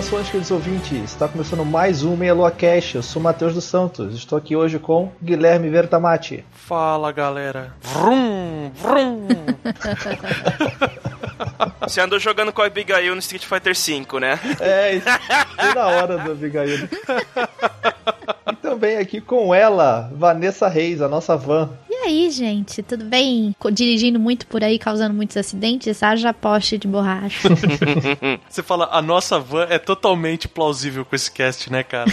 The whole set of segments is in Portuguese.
Saudações, queridos ouvintes. Está começando mais um Meia Lua Cash. Eu sou Matheus dos Santos. Estou aqui hoje com Guilherme Vertamati. Fala, galera. Vrum, vrum. Você andou jogando com a Abigail no Street Fighter V, né? É, isso foi na hora do Abigail. E também aqui com ela, Vanessa Reis, a nossa van. E aí, gente, tudo bem? Dirigindo muito por aí, causando muitos acidentes? Haja poste de borracha. Você fala, a nossa van é totalmente plausível com esse cast, né, cara?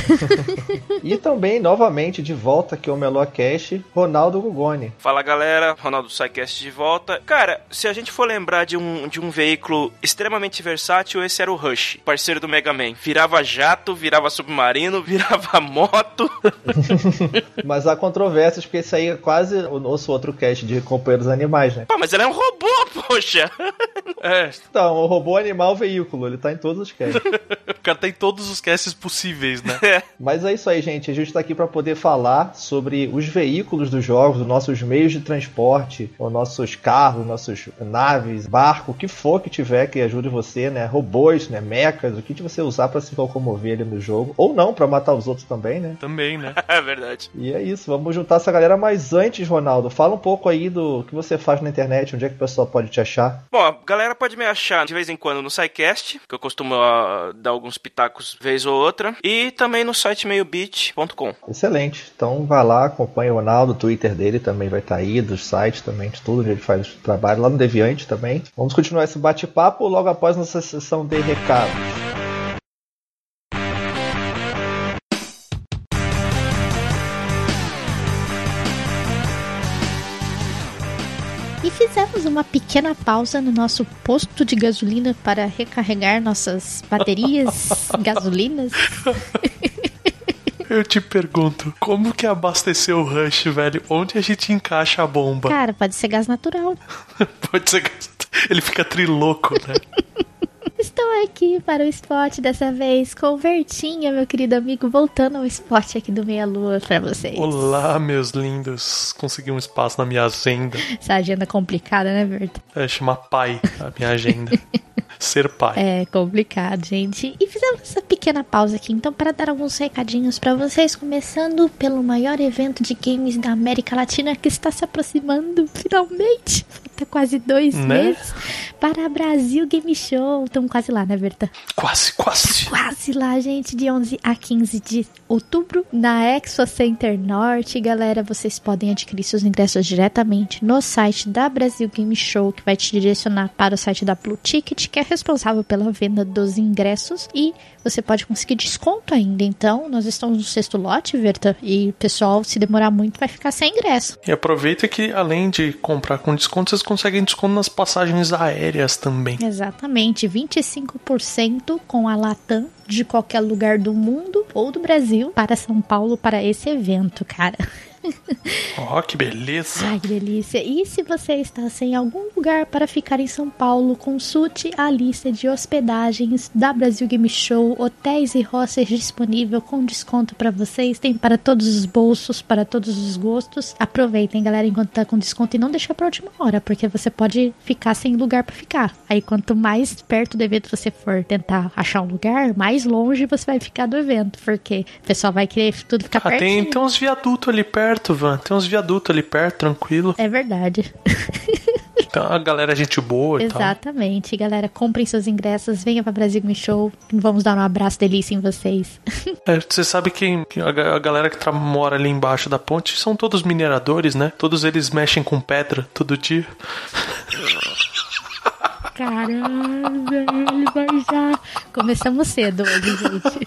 E também, novamente, de volta aqui ao Meloa Cash, Ronaldo Gugoni. Fala galera, Ronaldo Psycast de volta. Cara, se a gente for lembrar de um, de um veículo extremamente versátil, esse era o Rush, parceiro do Mega Man. Virava jato, virava submarino, virava moto. Mas há controvérsias, porque esse aí é quase o nosso outro cast de companheiros animais, né? Pô, mas ele é um robô, poxa! É, Então, o robô animal veículo, ele tá em todos os casts. o cara tem todos os casts possíveis, né? Mas é isso aí, gente. A gente tá aqui para poder falar sobre os veículos dos jogos, os nossos meios de transporte, os nossos carros, nossos naves, barco, o que for que tiver que ajude você, né? Robôs, né? Mechas, o que você usar para se locomover ali no jogo. Ou não, para matar os outros também, né? Também, né? É verdade. E é isso, vamos juntar essa galera. Mas antes, Ronaldo, fala um pouco aí do que você faz na internet, onde é que o pessoal pode te achar. Bom, a galera pode me achar de vez em quando no SciCast, que eu costumo ah, dar alguns pitacos vez ou outra, e também no site meiobeat.com. Excelente. Então vai lá, acompanha o Ronaldo, o Twitter dele também vai estar aí, dos sites também, de tudo onde ele faz trabalho, lá no Deviante também. Vamos continuar esse bate-papo logo após nossa sessão de recados. Fizemos uma pequena pausa no nosso posto de gasolina para recarregar nossas baterias gasolinas. Eu te pergunto, como que abasteceu o Rush, velho? Onde a gente encaixa a bomba? Cara, pode ser gás natural. Pode ser que ele fica triloco, né? Estou aqui para o spot dessa vez com o Vertinha, meu querido amigo, voltando ao spot aqui do Meia Lua para vocês. Olá, meus lindos. Consegui um espaço na minha agenda. Essa agenda complicada, né, Verta? É, chama pai a minha agenda. Ser pai. É complicado, gente. E fizemos essa pequena pausa aqui, então, para dar alguns recadinhos para vocês, começando pelo maior evento de games da América Latina que está se aproximando, finalmente. Falta quase dois Né? meses para Brasil Game Show. Estamos quase lá, né, Berta? Quase, quase. Quase lá, gente, de 11 a 15 de outubro, na Expo Center Norte. Galera, vocês podem adquirir seus ingressos diretamente no site da Brasil Game Show, que vai te direcionar para o site da Blue Ticket, que é responsável pela venda dos ingressos. E você pode conseguir desconto ainda. Então, nós estamos no sexto lote, Verta, e o pessoal, se demorar muito, vai ficar sem ingresso. E aproveita que além de comprar com desconto, vocês conseguem desconto nas passagens aéreas também. Exatamente, 25% com a Latam de qualquer lugar do mundo ou do Brasil para São Paulo para esse evento, cara. Ó, que beleza. Ai, que delícia. E se você está sem algum lugar para ficar em São Paulo, consulte a lista de hospedagens da Brasil Game Show, hotéis e hostels disponível com desconto para vocês. Tem para todos os bolsos, para todos os gostos. Aproveitem, galera, enquanto tá com desconto e não deixa para última hora, porque você pode ficar sem lugar para ficar. Aí quanto mais perto do evento você for tentar achar um lugar, mais longe você vai ficar do evento, porque o pessoal vai querer tudo ficar Ah, perto. tem, tem uns viadutos ali perto, Van. Tem uns viadutos ali perto, tranquilo. É verdade. Então a galera é gente boa e tal. Exatamente, galera. Comprem seus ingressos, venha pra Brasil Me Show. Vamos dar um abraço delícia em vocês. É, você sabe que a, ga- a galera que mora ali embaixo da ponte são todos mineradores, né? Todos eles mexem com pedra todo dia. Caramba, ele vai já. Começamos cedo hoje, gente.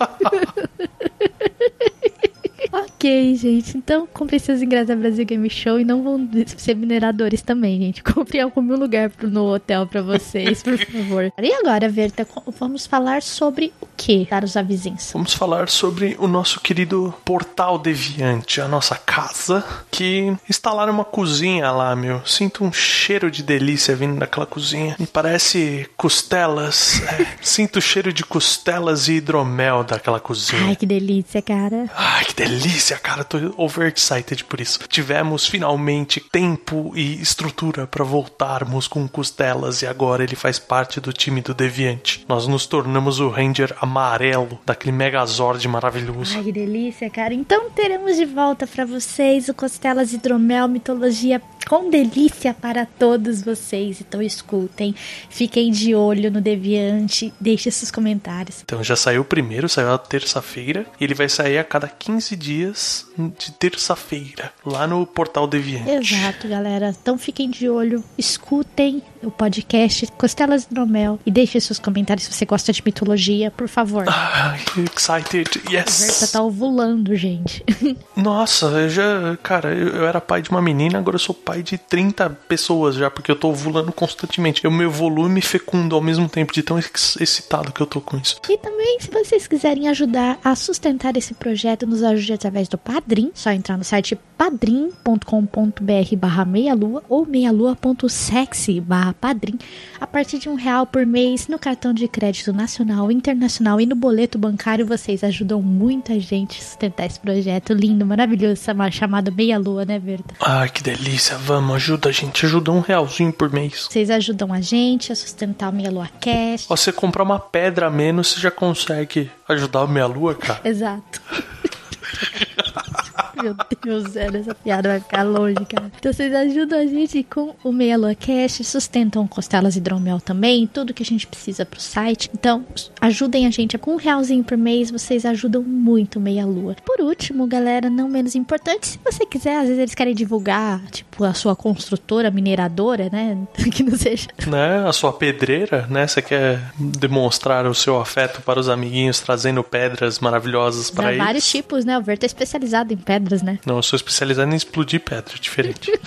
ok. Gente. Então, comprem seus ingressos da Brasil Game Show e não vão ser mineradores também, gente. Comprem algum lugar no hotel pra vocês, por favor. E agora, Verta, vamos falar sobre o que, caros avizinhos? Vamos falar sobre o nosso querido Portal Deviante, a nossa casa, que instalaram uma cozinha lá, meu. Sinto um cheiro de delícia vindo daquela cozinha. Me parece costelas. É, sinto o cheiro de costelas e hidromel daquela cozinha. Ai, que delícia, cara. Ai, que delícia, cara. Tô overexcited por isso. Tivemos finalmente tempo e estrutura para voltarmos com costelas e agora ele faz parte do time do Deviante. Nós nos tornamos o Ranger amarelo daquele Megazord maravilhoso. Ai, que delícia, cara. Então teremos de volta para vocês o Costelas Hidromel Mitologia com delícia para todos vocês. Então escutem, fiquem de olho no Deviante, deixem seus comentários. Então já saiu o primeiro, saiu na terça-feira, e ele vai sair a cada 15 dias de terça-feira, lá no portal Deviante. Exato, galera. Então fiquem de olho, escutem o podcast Costelas Hidromel e deixem seus comentários se você gosta de mitologia, por favor. Ah, excited, yes! A Verta tá ovulando, gente. Nossa, eu já, cara, eu, eu era pai de uma menina, agora eu sou pai pai de 30 pessoas já, porque eu tô ovulando constantemente. Eu me evoluo e me fecundo ao mesmo tempo, de tão excitado que eu tô com isso. E também, se vocês quiserem ajudar a sustentar esse projeto, nos ajude através do Padrim. Só entrar no site padrim.com.br barra meialua ou meialua.sexy barra padrim. A partir de um real por mês, no cartão de crédito nacional, internacional e no boleto bancário, vocês ajudam muita gente a sustentar esse projeto lindo, maravilhoso, chamado Meia Lua, né, Verda? Ai, que delícia vamos, ajuda a gente, ajuda um realzinho por mês. Vocês ajudam a gente a sustentar o Meia Lua Cast. Você comprar uma pedra a menos, você já consegue ajudar o Meia Lua, cara. Exato. Meu Deus, sério, essa piada vai ficar longe, cara. Então vocês ajudam a gente com o Meia Lua Cast, sustentam costelas hidromel também, tudo que a gente precisa pro site. Então, ajudem a gente com um realzinho por mês, vocês ajudam muito o Meia Lua. Por último, galera, não menos importante, se você quiser, às vezes eles querem divulgar, tipo, a sua construtora, mineradora, né? Que não seja. Né? A sua pedreira, né? Você quer demonstrar o seu afeto para os amiguinhos, trazendo pedras maravilhosas para eles. vários tipos, né? O Verto é especializado em pedras, né? Não, eu sou especializado em explodir pedra, diferente.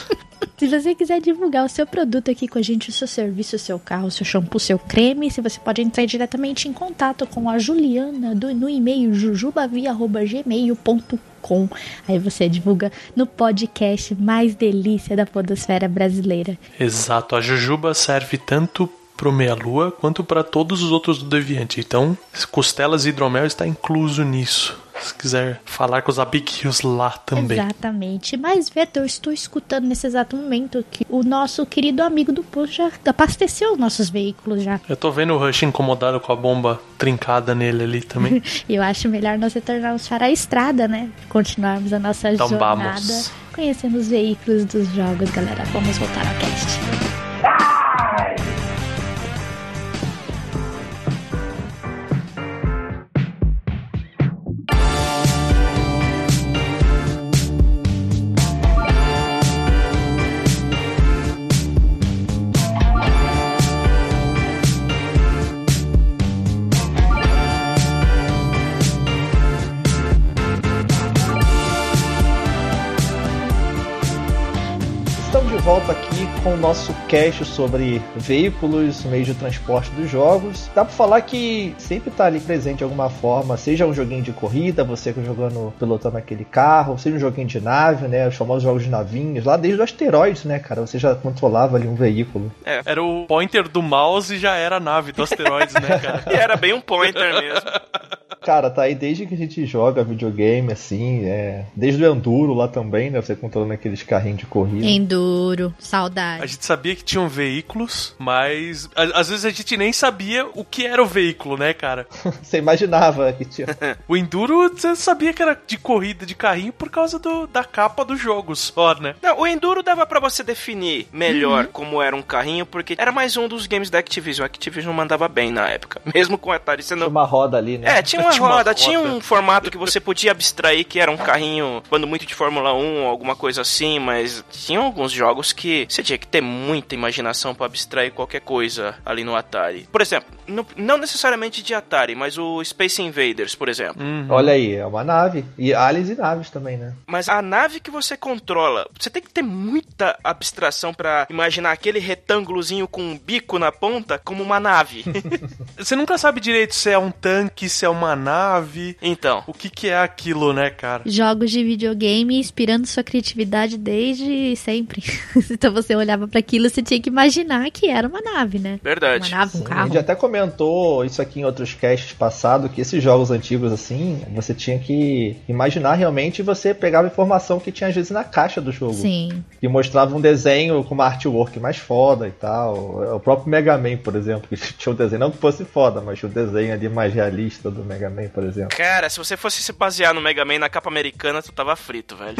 Se você quiser divulgar o seu produto aqui com a gente, o seu serviço, o seu carro, o seu shampoo, o seu creme, se você pode entrar diretamente em contato com a Juliana do, no e-mail jujubavia.gmail.com. Aí você divulga no podcast mais delícia da podosfera brasileira. Exato, a Jujuba serve tanto pro Meia Lua quanto para todos os outros do Deviante. Então, costelas e hidromel está incluso nisso se quiser falar com os amiguinhos lá também. Exatamente. Mas, Veto, eu estou escutando nesse exato momento que o nosso querido amigo do posto já abasteceu os nossos veículos já. Eu tô vendo o Rush incomodado com a bomba trincada nele ali também. eu acho melhor nós retornarmos para a estrada, né? Continuarmos a nossa então, jornada. Vamos. Conhecendo os veículos dos jogos, galera. Vamos voltar ao cast. Volta aqui com o nosso cast sobre veículos, meios de transporte dos jogos. Dá pra falar que sempre tá ali presente de alguma forma, seja um joguinho de corrida, você jogando, pilotando aquele carro, seja um joguinho de nave, né? Os famosos jogos de navinhos, lá desde o asteroides, né, cara? Você já controlava ali um veículo. É, era o pointer do mouse e já era a nave do asteroides, né, cara? e era bem um pointer mesmo. Cara, tá aí desde que a gente joga videogame, assim, é... desde o Enduro lá também, né? Você controlando aqueles carrinhos de corrida. Enduro, saudade. A gente sabia que tinham veículos, mas às vezes a gente nem sabia o que era o veículo, né, cara? você imaginava que tinha. o Enduro, você sabia que era de corrida de carrinho por causa do, da capa do jogo só, né? Não, o Enduro dava para você definir melhor uhum. como era um carrinho, porque era mais um dos games da Activision. A Activision mandava bem na época, mesmo com o Atari sendo. Tinha uma roda ali, né? É, tinha uma roda. Tinha um formato que você podia abstrair que era um carrinho, quando muito de Fórmula 1, alguma coisa assim, mas tinha alguns jogos que você tinha que ter muita imaginação para abstrair qualquer coisa ali no Atari. Por exemplo, não, não necessariamente de Atari, mas o Space Invaders, por exemplo. Uhum. Olha aí, é uma nave. E aliens e naves também, né? Mas a nave que você controla, você tem que ter muita abstração para imaginar aquele retângulozinho com um bico na ponta como uma nave. você nunca sabe direito se é um tanque, se é uma nave. Então. O que, que é aquilo, né, cara? Jogos de videogame inspirando sua criatividade desde sempre. então você olhava para aquilo, você tinha que imaginar que era uma nave, né? Verdade. Uma nave, um Sim, carro. A gente até comentou isso aqui em outros casts passados, que esses jogos antigos assim, você tinha que imaginar realmente e você pegava informação que tinha às vezes na caixa do jogo. Sim. E mostrava um desenho com uma artwork mais foda e tal. O próprio Mega Man, por exemplo, que tinha um desenho, não que fosse foda, mas tinha um desenho ali mais realista do Mega Man, por exemplo. Cara, se você fosse se basear no Mega Man na capa americana, tu tava frito, velho.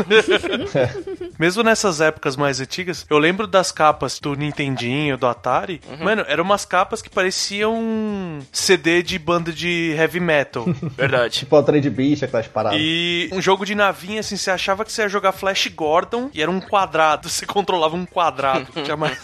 Mesmo nessas épocas mais antigas, eu lembro das capas do Nintendinho, do Atari. Uhum. Mano, eram umas capas que pareciam CD de banda de heavy metal. Verdade. tipo o trade beast, aquelas paradas. E um jogo de navinha, assim, você achava que você ia jogar Flash Gordon e era um quadrado. Você controlava um quadrado. mais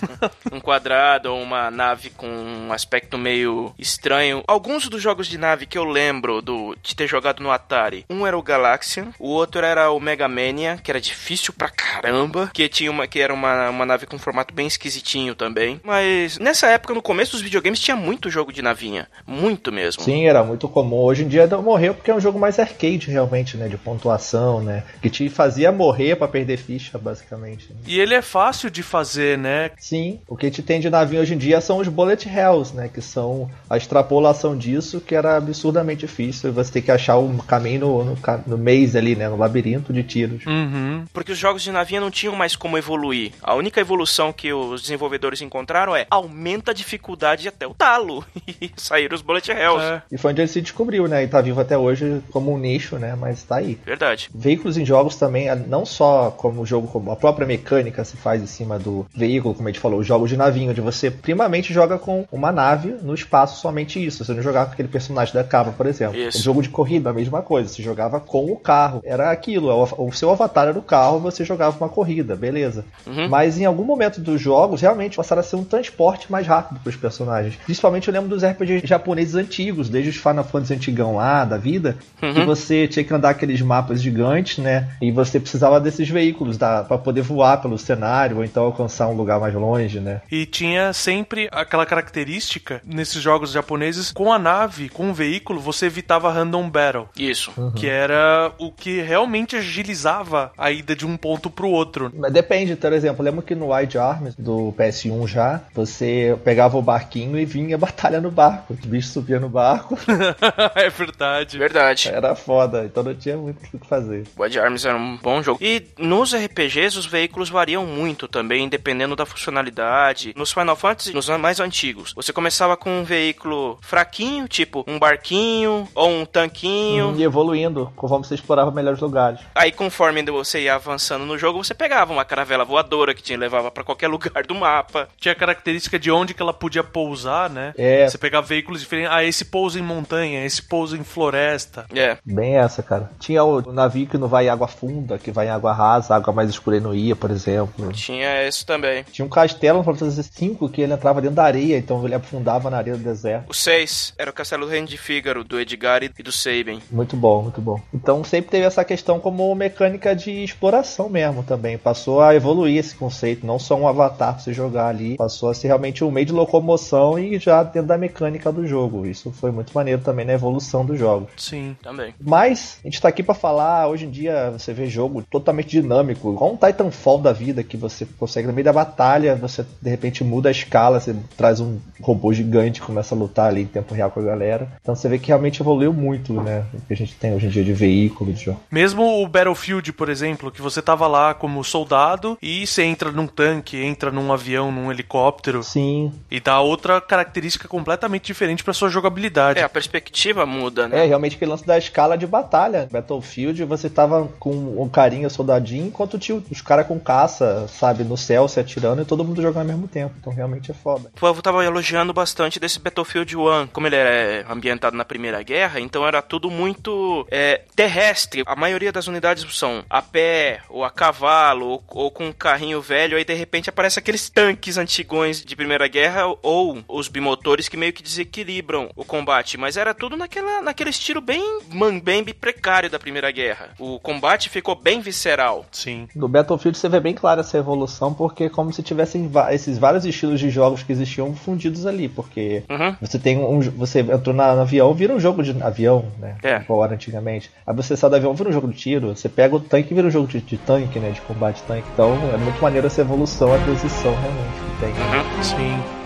um quadrado ou uma nave com um aspecto meio estranho. Alguns dos jogos de nave que eu lembro do, de ter jogado no Atari, um era o Galaxian, o outro era o Mega Mania, que era difícil pra caramba, que tinha uma que era uma, uma nave com um formato bem esquisitinho também. Mas nessa época, no começo dos videogames, tinha muito jogo de navinha. Muito mesmo. Sim, era muito comum. Hoje em dia morreu porque é um jogo mais arcade, realmente, né? De pontuação, né? Que te fazia morrer para perder ficha, basicamente. E ele é fácil de fazer, né? Sim. O que te tem de navinha hoje em dia são os bullet hells, né? Que são a extrapolação disso, que era absurdamente difícil. Você tem que achar um caminho no, no, no maze ali, né? No labirinto de tiros. Uhum. Porque os jogos de navinha não tinham mais como evoluir. A única evolução que os desenvolvedores encontraram é aumenta a dificuldade até o talo. E saíram os bullet hells. É. E foi onde ele se descobriu, né? E tá vivo até hoje como um nicho, né? Mas tá aí. Verdade. Veículos em jogos também, não só como o jogo, como a própria mecânica se faz em cima do veículo, como a gente falou, jogos de navinho, onde você primamente joga com uma nave no espaço, somente isso. Você não jogava com aquele personagem da capa, por exemplo. Isso. O jogo de corrida, a mesma coisa. Você jogava com o carro. Era aquilo. O seu avatar era o carro, você jogava uma corrida, beleza. Uhum. Mas em algum momento dos jogos, realmente passaram a ser um transporte mais rápido para os personagens. Principalmente eu lembro dos RPGs japoneses antigos, desde os Final Fantasy antigão lá, da vida, Uhum. que você tinha que andar aqueles mapas gigantes, né? E você precisava desses veículos para poder voar pelo cenário ou então alcançar um lugar mais longe, né? E tinha sempre aquela característica nesses jogos japoneses, com a nave, com o veículo, você evitava random battle. Isso. Que era o que realmente agilizava a ida de um ponto pro outro. Mas depende, por exemplo, lembro que no Wide Arms do PS1 já, você pegava o barquinho e vinha batalha no barco. Os bichos subiam no barco. é verdade. Verdade. Era foda, então não tinha muito o que fazer. Wild Arms era um bom jogo. E nos RPGs os veículos variam muito também, dependendo da funcionalidade. Nos Final Fantasy, nos mais antigos, você começava com um veículo fraquinho, tipo um barquinho ou um tanquinho. E evoluindo, conforme você explorava melhores lugares. Aí, conforme você ia avançando no jogo, você pegava uma caravela voadora que te levava para qualquer lugar do mapa. Tinha a característica de onde que ela podia pousar, né? É. Você pegava veículos diferentes. Ah, esse pousa em montanha, esse pousa em floresta. É. Bem essa, cara. Tinha o navio que não vai em água funda, que vai em água rasa, água mais escura e não ia, por exemplo. Tinha isso também. Tinha um castelo no Final Fantasy V que ele entrava dentro da areia, então ele afundava na areia do deserto. O 6 era o Castelo do Reino de Fígaro, do Edgar e do Sabin. Muito bom, muito bom. Então sempre teve essa questão como mecânica de exploração mesmo também. Passou a evoluir esse conceito, não só um avatar pra você jogar ali, passou a ser realmente um meio de locomoção e já dentro da mecânica do jogo. Isso foi muito maneiro também na evolução do jogo. Sim. Também. Mas a gente tá aqui pra falar, hoje em dia você vê jogo totalmente dinâmico, igual um Titanfall da vida que você consegue no meio da batalha, você de repente muda a escala, você traz um robô gigante, começa a lutar ali em tempo real com a galera. Então você vê que realmente evoluiu muito, né? O que a gente tem hoje em dia de veículo de jogo. Mesmo o Battlefield, por exemplo, que você tava lá como soldado e você entra num tanque, entra num avião, num helicóptero Sim. e dá outra característica completamente diferente pra sua jogabilidade. É, a perspectiva muda, É, né? realmente aquele lance da escala de batalha. Battlefield, você tava com um carinha soldadinho, enquanto tinha os caras com caça, sabe, no céu se atirando e todo mundo jogando ao mesmo tempo. Então realmente é foda. O povo tava elogiando bastante desse Battlefield 1, como ele é ambientado na Primeira Guerra. Guerra, então era tudo muito é, terrestre. A maioria das unidades são a pé, ou a cavalo, ou, ou com um carrinho velho, aí de repente aparece aqueles tanques antigões de Primeira Guerra, ou os bimotores que meio que desequilibram o combate. Mas era tudo naquela, naquele estilo bem mambembe precário da Primeira Guerra. O combate ficou bem visceral. Sim. No Battlefield você vê bem clara essa evolução, porque é como se tivessem esses vários estilos de jogos que existiam fundidos ali, porque Uhum. você tem um. Você entrou na, no avião, vira um jogo de avião, né? É. Igual era antigamente. Aí você sai do avião, vira um jogo de tiro, você pega o tanque e vira um jogo de, de tanque, né? De combate tanque. Então é muito maneiro essa evolução, a transição realmente que tem. Uhum. Sim.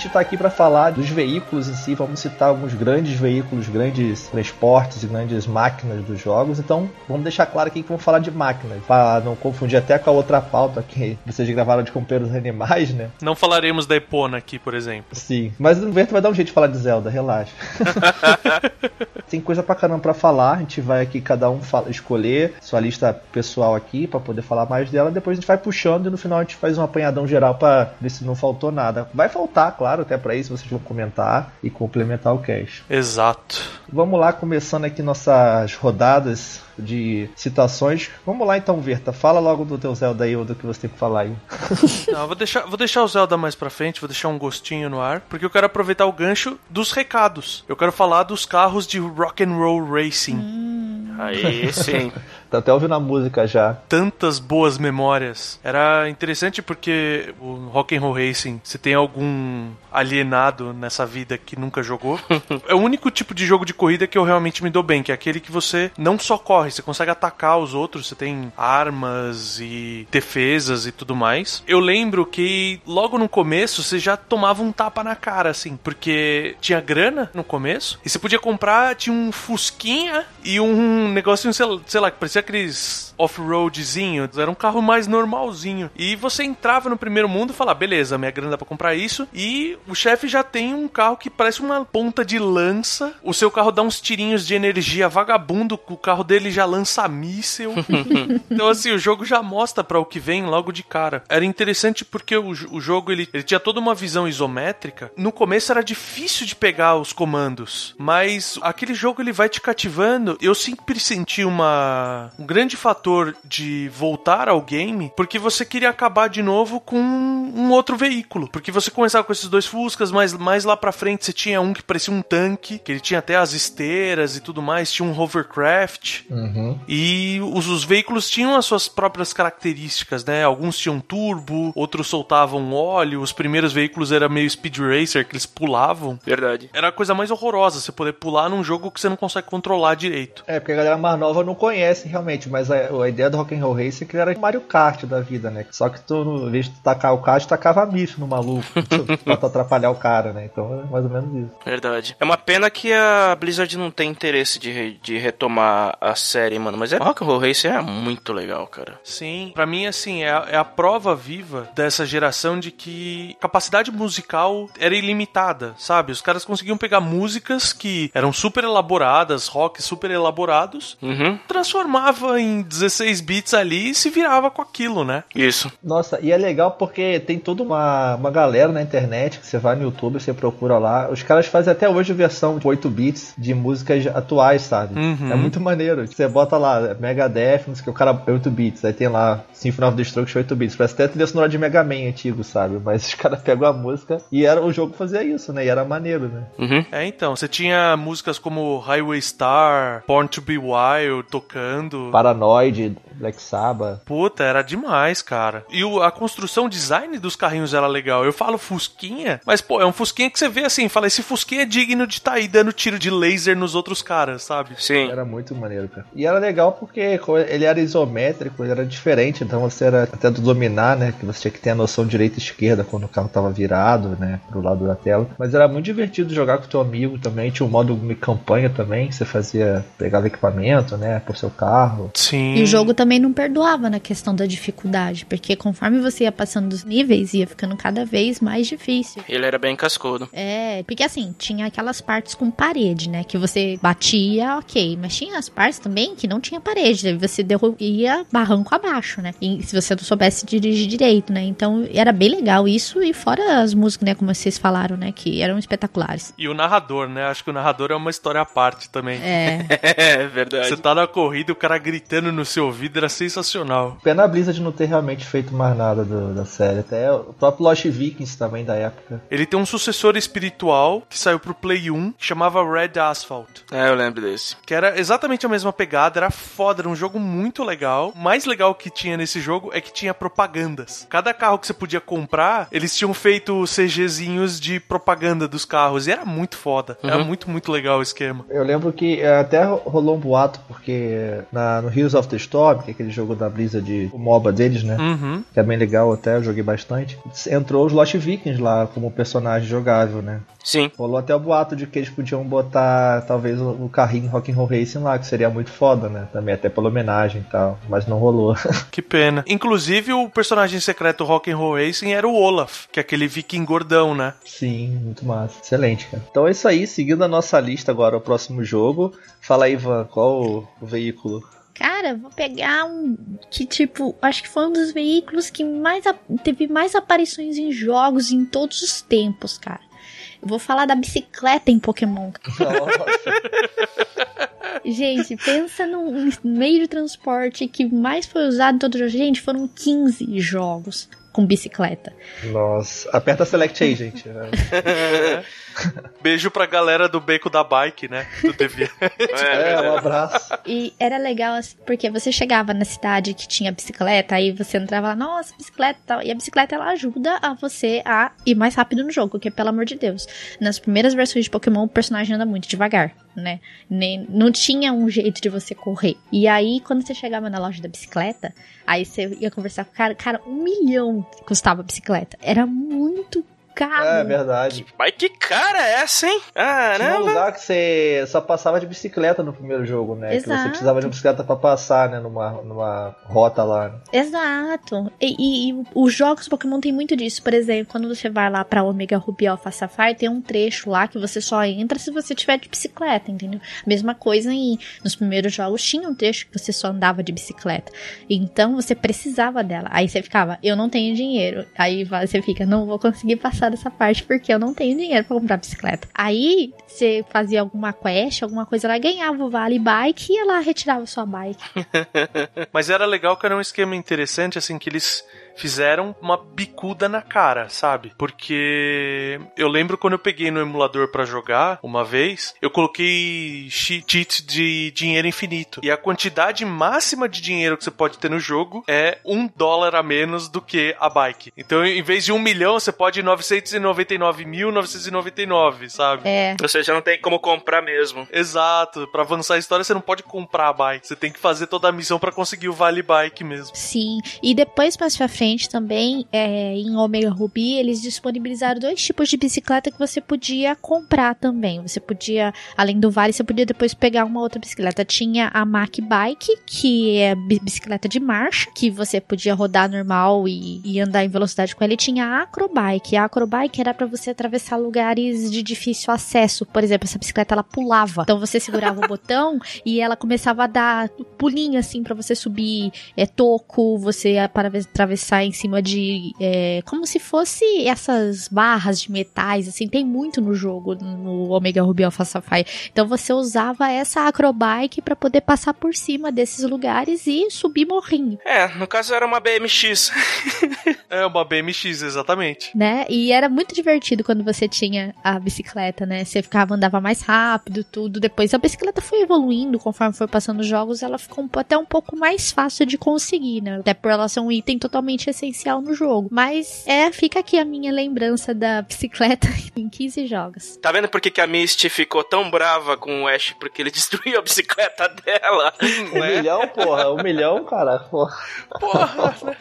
Gente tá aqui para falar dos veículos em si, vamos citar alguns grandes veículos, grandes transportes e grandes máquinas dos jogos. Então, vamos deixar claro aqui que vamos falar de máquinas, para não confundir até com a outra pauta que vocês gravaram de companheiros animais, né? Não falaremos da Epona aqui, por exemplo. Sim, mas o Vento vai dar um jeito de falar de Zelda, relaxa. Tem coisa pra caramba pra falar, a gente vai aqui cada um fala- escolher sua lista pessoal aqui pra poder falar mais dela, depois a gente vai puxando e no final a gente faz um apanhadão geral pra ver se não faltou nada. Vai faltar, claro, até pra isso vocês vão comentar e complementar o cast. Exato. Vamos lá, começando aqui nossas rodadas de citações. Vamos lá então, Verta, fala logo do teu Zelda aí ou do que você tem que falar aí. Não, eu vou deixar, vou deixar o Zelda mais pra frente, vou deixar um gostinho no ar, porque eu quero aproveitar o gancho dos recados. Eu quero falar dos carros de rock and roll racing. Aí sim. Tá até ouvindo a música já. Tantas boas memórias. Era interessante porque o rock and roll racing, se tem algum alienado nessa vida que nunca jogou, é o único tipo de jogo de corrida que eu realmente me dou bem, que é aquele que você não só corre, você consegue atacar os outros, você tem armas e defesas e tudo mais. Eu lembro que logo no começo você já tomava um tapa na cara, assim, porque tinha grana no começo e você podia comprar, tinha um Fusquinha e um negocinho, sei lá- que parecia aqueles off-roadzinho, era um carro mais normalzinho. E você entrava no primeiro mundo e falava, beleza, minha grana dá pra comprar isso. E o chefe já tem um carro que parece uma ponta de lança. O seu carro dá uns tirinhos de energia vagabundo, o carro dele já lança míssel. então, assim, o jogo já mostra pra o que vem logo de cara. Era interessante porque o, o jogo ele, ele tinha toda uma visão isométrica. No começo era difícil de pegar os comandos, mas aquele jogo ele vai te cativando. Eu sempre senti uma um grande fator de voltar ao game porque você queria acabar de novo com um outro veículo, porque você começava com esses dois Fuscas, mas mais lá pra frente você tinha um que parecia um tanque, que ele tinha até as esteiras e tudo mais, tinha um hovercraft. Uhum. E os, os veículos tinham as suas próprias características, né? Alguns tinham turbo, outros soltavam óleo, os primeiros veículos era meio speed racer, que eles pulavam. Verdade. Era a coisa mais horrorosa, você poder pular num jogo que você não consegue controlar direito. É, porque a galera mais nova não conhece realmente, mas a, a ideia do Rock'n'Roll Race é que ele era Mario Kart da vida, né? Só que tu, no vez de tu tacar o kart, tacava míssil no maluco pra tu atrapalhar o cara, né? Então é mais ou menos isso. Verdade. É uma pena que a Blizzard não tem interesse de, re- de retomar a série, mano. Mas é Rock'n'Roll Race é muito legal, cara. Sim, pra mim, assim, é a, é a prova viva dessa geração de que capacidade musical era ilimitada, sabe? Os caras conseguiam pegar músicas que eram super elaboradas, rock super elaborados, Uhum. transformava em 16 bits ali e se virava com aquilo, né? Isso. Nossa, e é legal porque tem toda uma, uma galera na internet que você vai no YouTube, você procura lá. Os caras fazem até hoje versão de 8 bits de músicas atuais, sabe? Uhum. É muito maneiro. Você bota lá Megadeth, não sei o que, o cara 8 bits. Aí tem lá Symphony of Destruction 8 bits. Parece até trilha sonora de Mega Man antigo, sabe? Mas os caras pegam a música e era, o jogo fazia isso, né? E era maneiro, né? Uhum. É, então, você tinha músicas como Highway Star, Born to Be Wild tocando. Paranoid, Black Sabbath. Puta, era demais, cara. E o- a construção, o design dos carrinhos era legal. Eu falo Fusquinha, mas, pô, é um Fusquinha que você vê assim, fala, esse Fusquinha é digno de estar aí dando tiro de laser nos outros caras, sabe? Sim. Era muito maneiro, cara. E era legal porque ele era isométrico, ele era diferente, então você era até do dominar, né? Que você tinha que ter a noção direita e esquerda quando o carro tava virado, né? Pro lado da tela. Mas era muito divertido jogar com teu amigo também. Tinha um modo de campanha também, que você fazia, pegava equipamento, né? Pro seu carro. Sim. E o jogo também também não perdoava na questão da dificuldade, porque conforme você ia passando dos níveis, ia ficando cada vez mais difícil. Ele era bem cascudo. É, porque assim, tinha aquelas partes com parede, né? Que você batia, ok. Mas tinha as partes também que não tinha parede. Daí você ia barranco abaixo, né? E se você não soubesse dirigir direito, né? Então era bem legal isso. E fora as músicas, né? Como vocês falaram, né? Que eram espetaculares. E o narrador, né? Acho que o narrador é uma história à parte também. É. É verdade. Você tá na corrida e o cara gritando no seu ouvido era sensacional. Pena a Blizzard não ter realmente feito mais nada do- da série. Até o próprio Lost Vikings também da época. Ele tem um sucessor espiritual que saiu pro Play 1, que chamava Red Asphalt. É, eu lembro desse. Que era exatamente a mesma pegada, era foda, era um jogo muito legal. O mais legal que tinha nesse jogo é que tinha propagandas. Cada carro que você podia comprar, eles tinham feito CGzinhos de propaganda dos carros. E era muito foda. Era muito, muito legal o esquema. Eu lembro que é, até rolou um boato, porque na, no Heroes of the Storm, que é aquele jogo da Blizzard, o MOBA deles, né? Uhum. Que é bem legal até, eu joguei bastante. Entrou os Lost Vikings lá como personagem jogável, né? Sim. Rolou até o boato de que eles podiam botar talvez o, carrinho Rock'n'Roll Racing lá, que seria muito foda, né? Também até pela homenagem e tal, mas não rolou. Que pena. Inclusive, o personagem secreto Rock'n'Roll Racing era o Olaf, que é aquele viking gordão, né? Sim, muito massa. Excelente, cara. Então é isso aí, seguindo a nossa lista agora, o próximo jogo. Fala aí, Ivan, qual o veículo? Cara, vou pegar um que, tipo, acho que foi um dos veículos que mais teve mais aparições em jogos em todos os tempos, cara. Eu vou falar da bicicleta em Pokémon. Gente, pensa num meio de transporte que mais foi usado em todo jogo. Gente, foram 15 jogos com bicicleta. Nossa, aperta Select aí, gente. Beijo pra galera do Beco da Bike, né? Do TV. É, um abraço. E era legal assim, porque você chegava na cidade que tinha bicicleta, aí você entrava lá, nossa, bicicleta e tal. E a bicicleta ela ajuda a você a ir mais rápido no jogo, porque pelo amor de Deus, nas primeiras versões de Pokémon o personagem anda muito devagar, né? Nem, não tinha um jeito de você correr. E aí, quando você chegava na loja da bicicleta, aí você ia conversar com o cara, cara, um milhão custava a bicicleta. Era muito É verdade. Mas que cara é essa, hein? Tinha um lugar que você só passava de bicicleta no primeiro jogo, né? Que você Exato. precisava de uma bicicleta pra passar, né? Numa, numa rota lá. né? Exato. E, e- e os jogos Pokémon tem muito disso. Por exemplo, quando você vai lá pra Omega Ruby Alpha Sapphire, tem um trecho lá que você só entra se você tiver de bicicleta, entendeu? Mesma coisa em nos primeiros jogos tinha um trecho que você só andava de bicicleta. Então você precisava dela. Aí você ficava, eu não tenho dinheiro. Aí você fica, não vou conseguir passar dessa parte porque eu não tenho dinheiro pra comprar bicicleta. Aí você fazia alguma quest, alguma coisa lá, ganhava o Vale Bike e lá retirava sua bike. Mas era legal que era um esquema interessante, assim, que eles fizeram uma bicuda na cara, sabe? Porque eu lembro quando eu peguei no emulador pra jogar uma vez, eu coloquei che- cheat de dinheiro infinito. E a quantidade máxima de dinheiro que você pode ter no jogo é um dólar a menos do que a bike. Então, em vez de um milhão, você pode ir 999.999, sabe? É. Ou seja, não tem como comprar mesmo. Exato, Pra avançar a história você não pode comprar a bike, você tem que fazer toda a missão pra conseguir o vale bike mesmo. Sim, e depois mais pra frente também, é, em Omega Ruby, eles disponibilizaram dois tipos de bicicleta que você podia comprar também. Você podia, além do vale, você podia depois pegar uma outra bicicleta. Tinha a Mac Bike, que é bi- bicicleta de marcha, que você podia rodar normal e, e andar em velocidade com ela. E tinha a Acrobike. A Acrobike era pra você atravessar lugares de difícil acesso. Por exemplo, essa bicicleta ela pulava. Então você segurava o botão e ela começava a dar pulinho assim pra você subir é, toco, você ia para atravessar em cima de. é, como se fosse essas barras de metais, assim, tem muito no jogo, no Omega Ruby Alpha Sapphire. Então você usava essa acrobike pra poder passar por cima desses lugares e subir morrinho. É, no caso era uma BMX. É uma BMX, exatamente. né? E era muito divertido quando você tinha a bicicleta, né? Você ficava, andava mais rápido, tudo. Depois a bicicleta foi evoluindo, conforme foi passando os jogos, ela ficou até um pouco mais fácil de conseguir, né? Até por ela ser um item totalmente essencial no jogo. Mas é, fica aqui a minha lembrança da bicicleta em 15 jogos. Tá vendo por que, que a Misty ficou tão brava com o Ash? Porque ele destruiu a bicicleta dela. Um milhão, porra. Um milhão, cara. Porra. Porra, né?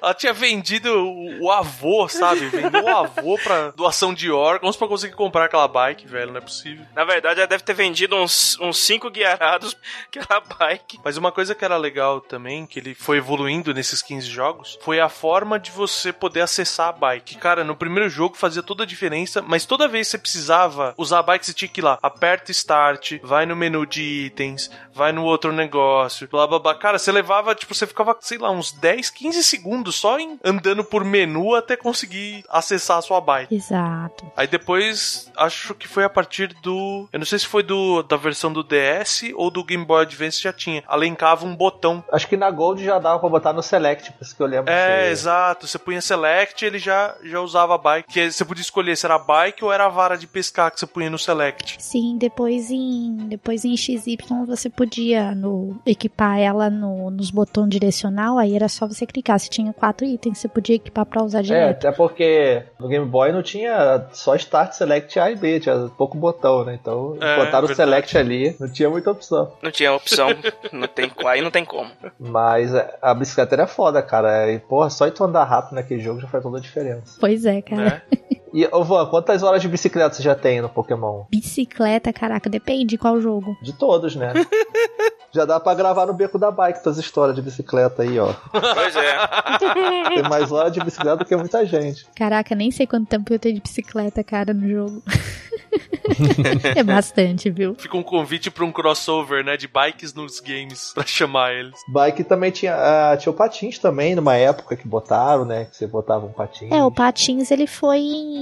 Ela tinha vendido o, o avô, sabe? Vendeu o avô pra doação de órgãos pra conseguir comprar aquela bike, velho. Não é possível. Na verdade, ela deve ter vendido uns, uns cinco guiarados aquela bike. Mas uma coisa que era legal também, que ele foi evoluindo nesses 15 jogos, foi a forma de você poder acessar a bike. Cara, no primeiro jogo fazia toda a diferença, mas toda vez que você precisava usar a bike, você tinha que ir lá, aperta start, vai no menu de itens, vai no outro negócio, blá blá blá. Cara, você levava, tipo, você ficava, sei lá, uns 10, 15 segundos só em, andando por menu até conseguir acessar a sua bike. Exato. Aí depois, acho que foi a partir do. Eu não sei se foi do da versão do DS ou do Game Boy Advance já tinha. Alencava um botão. Acho que na Gold já dava pra botar no Select, por isso que eu lembro. É, que... exato. Você punha Select ele já, já usava a bike. Que você podia escolher se era bike ou era a vara de pescar que você punha no Select. Sim, depois em, depois em XY você podia no, equipar ela no, nos botões direcional, aí era só você clicar. Se tinha quatro itens, você podia equipar pra usar É, direto. até porque no Game Boy não tinha só Start, Select A e B, tinha pouco botão, né? Então É, botaram o. Select ali, não tinha muita opção. Não tinha opção. não tem, aí não tem como. Mas é, a bicicleta era foda, cara. E, porra, só tu andar rápido naquele jogo já faz toda a diferença. Pois é, cara. Né? E, ô Van, quantas horas de bicicleta você já tem no Pokémon? Bicicleta, caraca, depende qual jogo. De todos, né? já dá pra gravar no beco da bike tuas histórias de bicicleta aí, ó. Pois é. Tem mais hora de bicicleta do que muita gente. Caraca, nem sei quanto tempo eu tenho de bicicleta, cara, no jogo. é bastante, viu? Fica um convite pra um crossover, né? De bikes nos games, pra chamar eles. Bike também tinha, ah, tinha o patins também, numa época que botaram, né? Que você botava um patins. É, o Patins ele foi em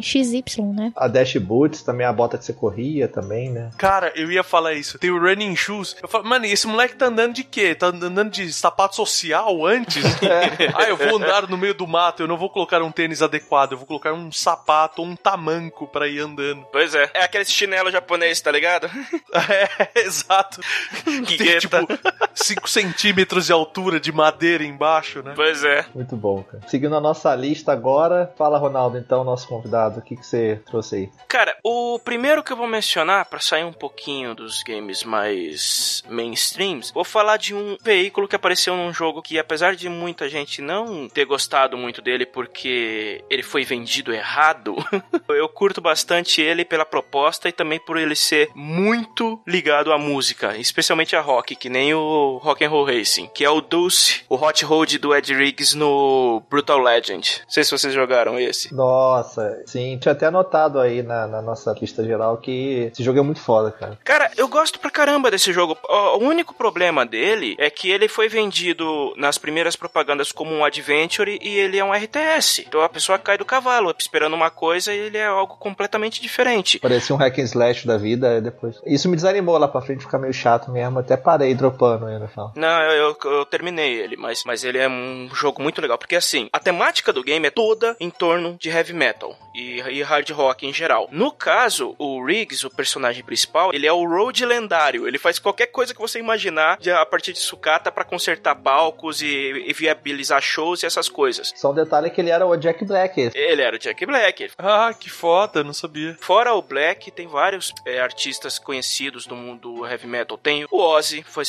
XY, né? A Dash Boots também, a bota que você corria também, né? Cara, eu ia falar isso. Tem o Running Shoes. Eu falo, mano, e esse moleque tá andando de quê? Tá andando de sapato social antes? ah, eu vou andar no meio do mato, eu não vou colocar um tênis adequado, eu vou colocar um sapato ou um tamanco pra ir andando. Pois é. É aquele chinelo japonês, tá ligado? É, exato. Que Tem, tipo, 5 centímetros de altura de madeira embaixo, né? Pois é. Muito bom, cara. Seguindo a nossa lista agora, fala, Ronaldo, então, nosso convidado, o que, que você trouxe aí? Cara, o primeiro que eu vou mencionar, pra sair um pouquinho dos games mais mainstreams, vou falar de um veículo que apareceu num jogo que, apesar de muita gente não ter gostado muito dele porque ele foi vendido errado, eu curto bastante ele pela proposta e também por ele ser muito ligado à música, especialmente a rock, que nem o Rock and Roll Racing, que é o Dulce, o Hot Rod do Ed Riggs no Brutal Legend. Não sei se vocês jogaram esse. Nossa, sim, tinha até anotado aí na, na nossa lista geral que esse jogo é muito foda, cara. Cara, eu gosto pra caramba desse jogo. O único problema dele é que ele foi vendido nas primeiras propagandas como um adventure e ele é um RTS. Então a pessoa cai do cavalo esperando uma coisa e ele é algo completamente diferente. Parecia um hack and slash da vida, depois. Isso me desanimou lá pra frente, ficar meio chato mesmo. Até parei dropando aí no final. Não, eu, eu- eu terminei ele, mas, mas ele é um jogo muito legal. Porque assim, a temática do game é toda em torno de heavy metal e, e hard rock em geral. No caso, o Riggs, o personagem principal, ele é o road lendário. Ele faz qualquer coisa que você imaginar de- a partir de sucata pra consertar palcos e, e viabilizar shows e essas coisas. Só um detalhe que ele era o Jack Black. Ele era o Jack Black. Ah, que foda, não sabia. Fora o Black, tem vários é, artistas conhecidos do mundo heavy metal. Tem o Ozzy, foi,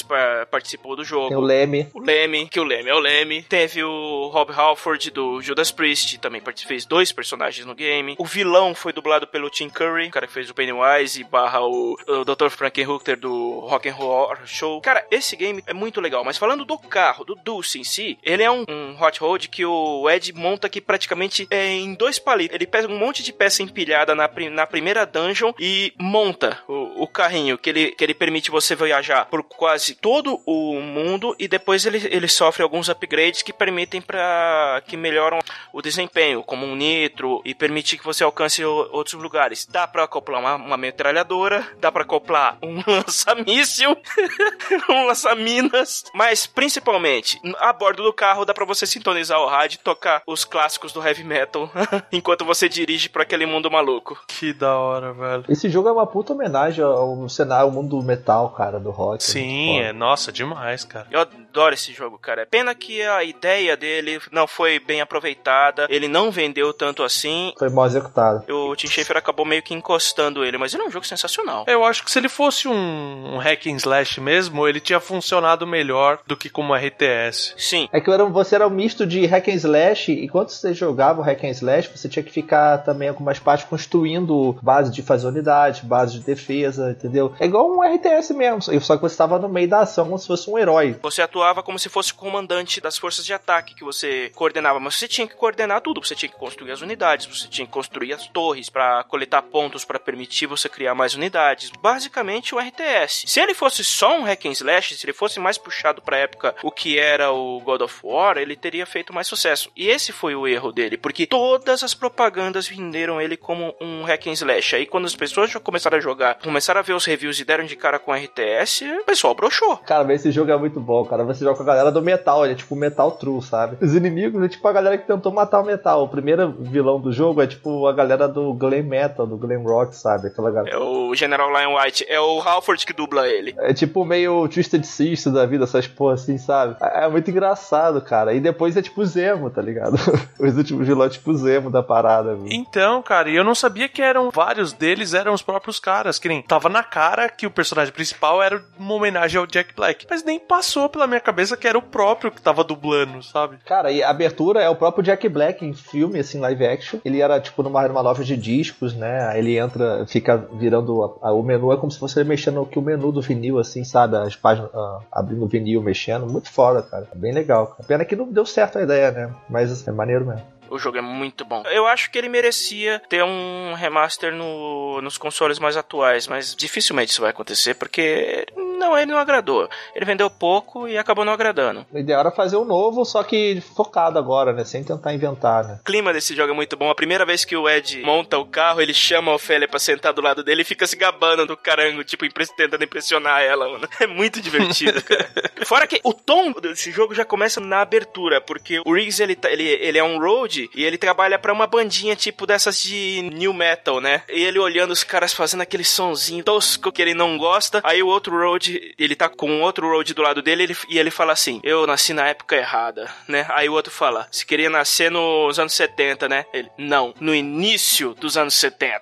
participou do jogo. Tem o Leme. O Leme, que o Leme é o Leme. Teve o Rob Halford do Judas Priest, também fez dois personagens no game. O vilão foi dublado pelo Tim Curry, o cara que fez o Pennywise, barra o, o Dr. Frankenhooker do Rock and Roll Show. Cara, esse game é muito legal, mas falando do carro, do Dulce em si, ele é um, um hot rod que o Ed monta aqui praticamente é, em dois palitos. Ele pega um monte de peça empilhada na, na primeira dungeon e monta o, o carrinho que ele, que ele permite você viajar por quase todo o mundo e depois ele, ele sofre alguns upgrades que permitem para que melhoram o desempenho, como um nitro e permitir que você alcance outros lugares. Dá pra acoplar uma, uma metralhadora, dá pra acoplar um lança-míssil, um lança-minas, mas principalmente a bordo do carro dá pra você sintonizar o rádio e tocar os clássicos do heavy metal enquanto você dirige pra aquele mundo maluco. Que da hora, velho. Esse jogo é uma puta homenagem ao cenário, ao mundo do metal, cara, do rock. Sim, é, nossa, demais, cara. Eu adoro esse jogo, cara. Pena que a ideia dele não foi bem aproveitada, ele não vendeu tanto assim. Foi mal executado. O Tim Schafer acabou meio que encostando ele, mas ele é um jogo sensacional. Eu acho que se ele fosse um, um hack and slash mesmo, ele tinha funcionado melhor do que como RTS. Sim. É que era, você era um misto de hack and slash, e quando você jogava o hack and slash, você tinha que ficar também algumas partes construindo base de fazer unidade, base de defesa, entendeu? É igual um RTS mesmo, só que você estava no meio da ação como se fosse um herói. Você atuava como se fosse o comandante das forças de ataque que você coordenava, mas você tinha que coordenar tudo, você tinha que construir as unidades, você tinha que construir as torres para coletar pontos para permitir você criar mais unidades. Basicamente o RTS. Se ele fosse só um hack and slash, se ele fosse mais puxado para época o que era o God of War, ele teria feito mais sucesso. E esse foi o erro dele, porque todas as propagandas venderam ele como um hack and slash. Aí quando as pessoas já começaram a jogar, começaram a ver os reviews e deram de cara com RTS, o pessoal broxou. Cara, mas esse jogo é muito bom, cara. Você joga com a galera do metal, ele é tipo metal true, sabe? Os inimigos é tipo a galera que tentou matar o metal. O primeiro vilão do jogo é tipo a galera do glam metal, do glam rock, sabe? Aquela galera. É o General Lion White, é o Halford que dubla ele. É tipo meio Twisted Sister da vida, essas porra assim, sabe? É muito engraçado, cara. E depois é tipo Zemo, tá ligado? Os últimos vilões tipo Zemo da parada. Viu? Então, cara, e eu não sabia que eram vários deles eram os próprios caras, que nem tava na cara que o personagem principal era uma homenagem ao Jack Black, mas nem passou pela minha cabeça que era o próprio que tava dublando, sabe? Cara, e a abertura é o próprio Jack Black em filme, assim, live action. Ele era tipo numa, numa loja de discos, né? Aí ele entra, fica virando a, a, o menu, é como se fosse mexendo aqui o menu do vinil, assim, sabe? As páginas, uh, abrindo o vinil, mexendo. Muito foda, cara. Bem legal. Cara. Pena que não deu certo a ideia, né? Mas é maneiro mesmo. O jogo é muito bom. Eu acho que ele merecia ter um remaster no, nos consoles mais atuais, mas dificilmente isso vai acontecer porque não, ele não agradou. Ele vendeu pouco e acabou não agradando. O ideal era fazer um novo, só que focado agora, né? Sem tentar inventar, né? O clima desse jogo é muito bom. A primeira vez que o Ed monta o carro, ele chama a Ofélia pra sentar do lado dele e fica se gabando do carango, tipo, tentando impressionar ela, mano. É muito divertido, cara. Fora que o tom desse jogo já começa na abertura, porque o Riggs, ele, ele, ele é um road e ele trabalha para uma bandinha tipo dessas de new metal, né? E ele olhando os caras fazendo aquele sonzinho tosco que ele não gosta. Aí o outro road, ele tá com outro road do lado dele ele, e ele fala assim: Eu nasci na época errada, né? Aí o outro fala: Se queria nascer nos anos 70, né? Ele: Não, no início dos anos 70.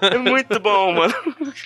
é muito bom, mano.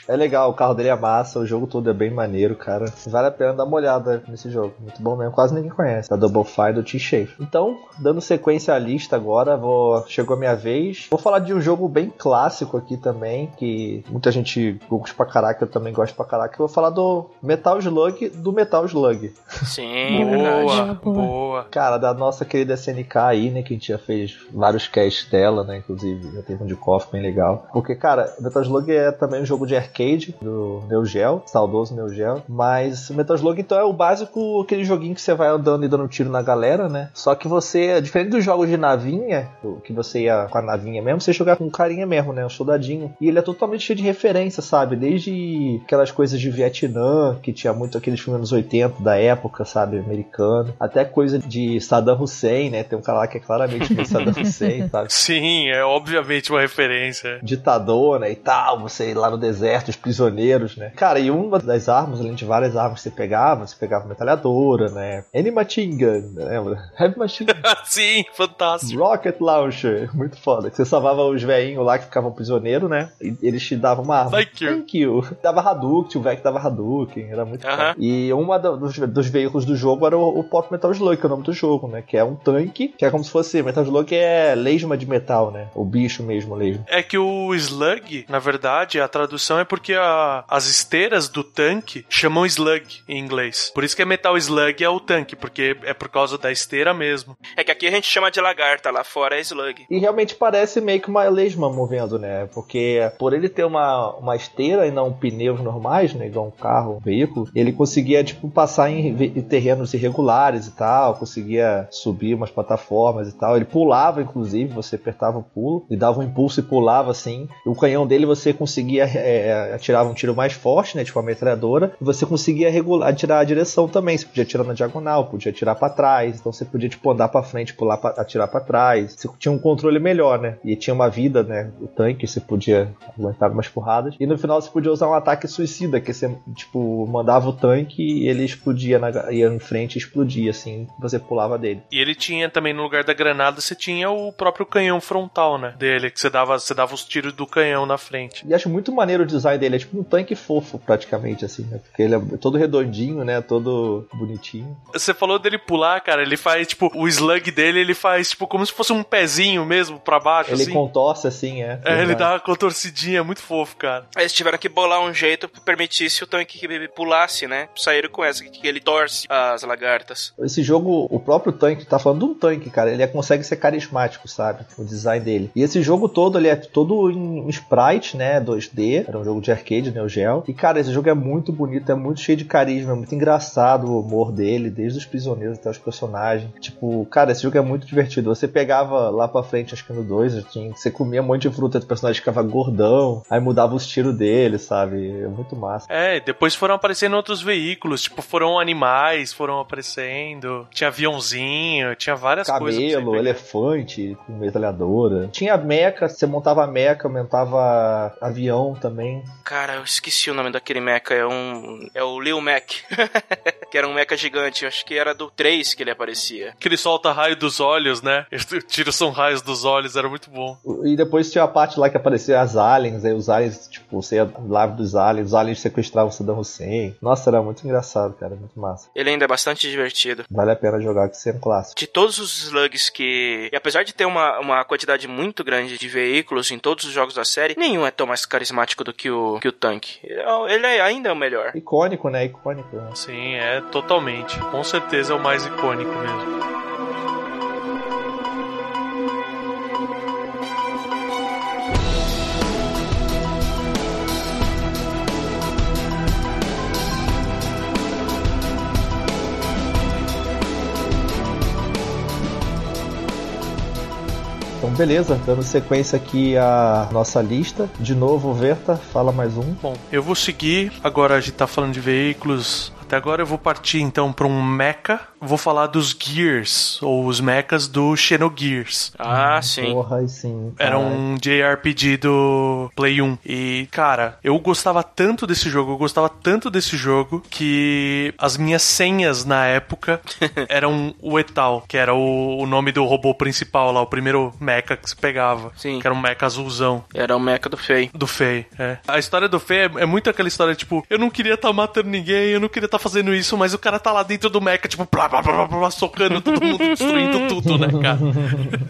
É legal, o carro dele é massa, o jogo todo é bem maneiro, cara. Vale a pena dar uma olhada nesse jogo. Muito bom mesmo, quase ninguém conhece. Da Double Fire do T-Shape. Então, dando sequência à lista agora, vou... chegou a minha vez. Vou falar de um jogo bem clássico aqui também, que muita gente gosta pra caraca, eu também gosto pra caraca. Eu vou falar do Metal Slug, do Metal Slug. Sim, boa, boa. Cara, da nossa querida SNK aí, né, que a gente já fez vários casts dela, né, inclusive já teve um de KOF bem legal. Porque, cara, Metal Slug é também um jogo de arcade do Neo Geo, saudoso Neo Geo, mas Metal Slug então é o básico, aquele joguinho que você vai andando e dando tiro na galera, né? Só que você, diferente dos jogos de navinha, que você ia com a navinha mesmo, você jogar com um carinha mesmo, né? Um soldadinho. E ele é totalmente cheio de referência, sabe? Desde aquelas coisas de Vietnã, que tinha muito aqueles filmes anos 80 da época, sabe? Americano. Até coisa de Saddam Hussein, né? Tem um cara lá que é claramente meio Saddam Hussein, sabe? Sim, é obviamente uma referência. Ditador, né? E tal, você ir lá no deserto, os prisioneiros, né? Cara, e uma das armas, além de várias armas que você pegava, você pegava metralhadora, né? Gun, lembra? Heavy Machine. Sim, fantástico. Rocket Launcher, muito foda. Você salvava os velhinhos lá que ficavam prisioneiros, né? E eles te davam uma arma. Thank you. Thank you. Dava Hadouken, o velho que dava Hadouken, era muito Aham. foda. E uma do- dos, dos veículos do jogo era o, o Pop Metal Slug, que é o nome do jogo, né? Que é um tanque, que é como se fosse Metal Slug é lesma de metal, né? O bicho mesmo, lesma. É que o slug, na verdade, a tradução é porque a- as esteiras do tanque chamam slug em inglês. Por isso que é metal slug é o tanque, porque é por causa da esteira mesmo. É que aqui a gente chama de lagarta, lá fora é slug. E realmente parece meio que uma lesma movendo, né? Porque por ele ter uma, uma esteira e não pneus normais, né? Igual um carro, um veículo, ele conseguia, tipo, passar em, em terrenos irregulares e tal, conseguia subir umas plataformas e tal. Ele pulava, inclusive, você apertava o pulo, e dava um impulso e pulava assim. O canhão dele você conseguia é, atirar um tiro mais forte, né? Tipo uma metralhadora, e você conseguia regular, atirar a direção também. Você podia atirar na diagonal, podia atirar pra trás, então você podia, tipo, andar pra frente, pular, pra, atirar pra trás. Você tinha um controle melhor, né? E tinha uma vida, né? O tanque, você podia aguentar umas porradas. E no final você podia usar um ataque suicida, que você, tipo, tipo, mandava o tanque e ele explodia, na, ia em frente e explodia, assim, você pulava dele. E ele tinha também, no lugar da granada, você tinha o próprio canhão frontal, né? Dele, que você dava, você dava os tiros do canhão na frente. E acho muito maneiro o design dele, é tipo um tanque fofo, praticamente, assim, né? Porque ele é todo redondinho, né? Todo bonitinho. Você falou dele pular, cara, ele faz, tipo, o slug dele, ele faz, tipo, como se fosse um pezinho mesmo pra baixo, Ele assim. contorce, assim, é. É, ele dá uma contorcidinha, muito fofo, cara. Aí eles tiveram que bolar um jeito que permitisse o tanque que pulasse, né? Saíram com essa, que ele torce as lagartas. Esse jogo, o próprio tanque, tá falando de um tanque, cara, ele é- consegue ser carismático, sabe? O design dele. E esse jogo todo, ele é todo em sprite, né? 2D. Era um jogo de arcade, Neo Geo. E, cara, esse jogo é muito bonito, é muito cheio de carisma, é muito engraçado o humor dele, desde os prisioneiros até os personagens. Tipo, cara, esse jogo é muito divertido. Você pegava lá pra frente, acho que no 2, tinha- você comia um monte de fruta, o personagem ficava gordão, aí mudava os tiros dele, sabe? É muito massa. É, e depois foram aparecendo outros veículos, tipo, foram animais, foram aparecendo, tinha aviãozinho, tinha várias coisas. você Camelo, pegar. elefante com metralhadora. Tinha meca, você montava meca, aumentava avião também. Cara, eu esqueci o nome daquele mecha. É um. É o Lil Mac. que era um mecha gigante. Acho que era do 3 que ele aparecia. Que ele solta raio dos olhos, né? Os tiros são raios dos olhos, era muito bom. E depois tinha a parte lá que aparecia as aliens, aí os aliens, tipo, você ia lá dos aliens, os aliens sequestravam o Saddam Hussein. Nossa, era muito engraçado, cara, muito massa. Ele ainda é bastante divertido. Vale a pena jogar, que isso é um clássico. De todos os slugs que. E apesar de ter uma, uma quantidade muito grande de veículos em todos os jogos da série, nenhum é tão mais carismático do que o, que o tanque. Ele é- é ainda o melhor. Icônico, né? Icônico. né? Sim, é totalmente. Com certeza é o mais icônico mesmo. Então, beleza, dando sequência aqui a nossa lista. De novo, Verta, fala mais um. Bom, eu vou seguir. Agora a gente tá falando de veículos. Até agora eu vou partir então para um mecha. Vou falar dos Gears, ou os mechas do Xenogears. Ah, sim. Porra, sim. Era um JRPG do Play 1. E, cara, eu gostava tanto desse jogo, eu gostava tanto desse jogo, que as minhas senhas na época eram o Etal, que era o, o nome do robô principal lá, o primeiro mecha que se pegava. Sim. Que era um mecha azulzão. Era o mecha do Fei. Do Fei, é. A história do Fei é, é muito aquela história, tipo, eu não queria estar matando ninguém, eu não queria estar fazendo isso, mas o cara tá lá dentro do mecha, tipo, blá, blá, blá, blá, blá, socando todo mundo, destruindo tudo, né, cara?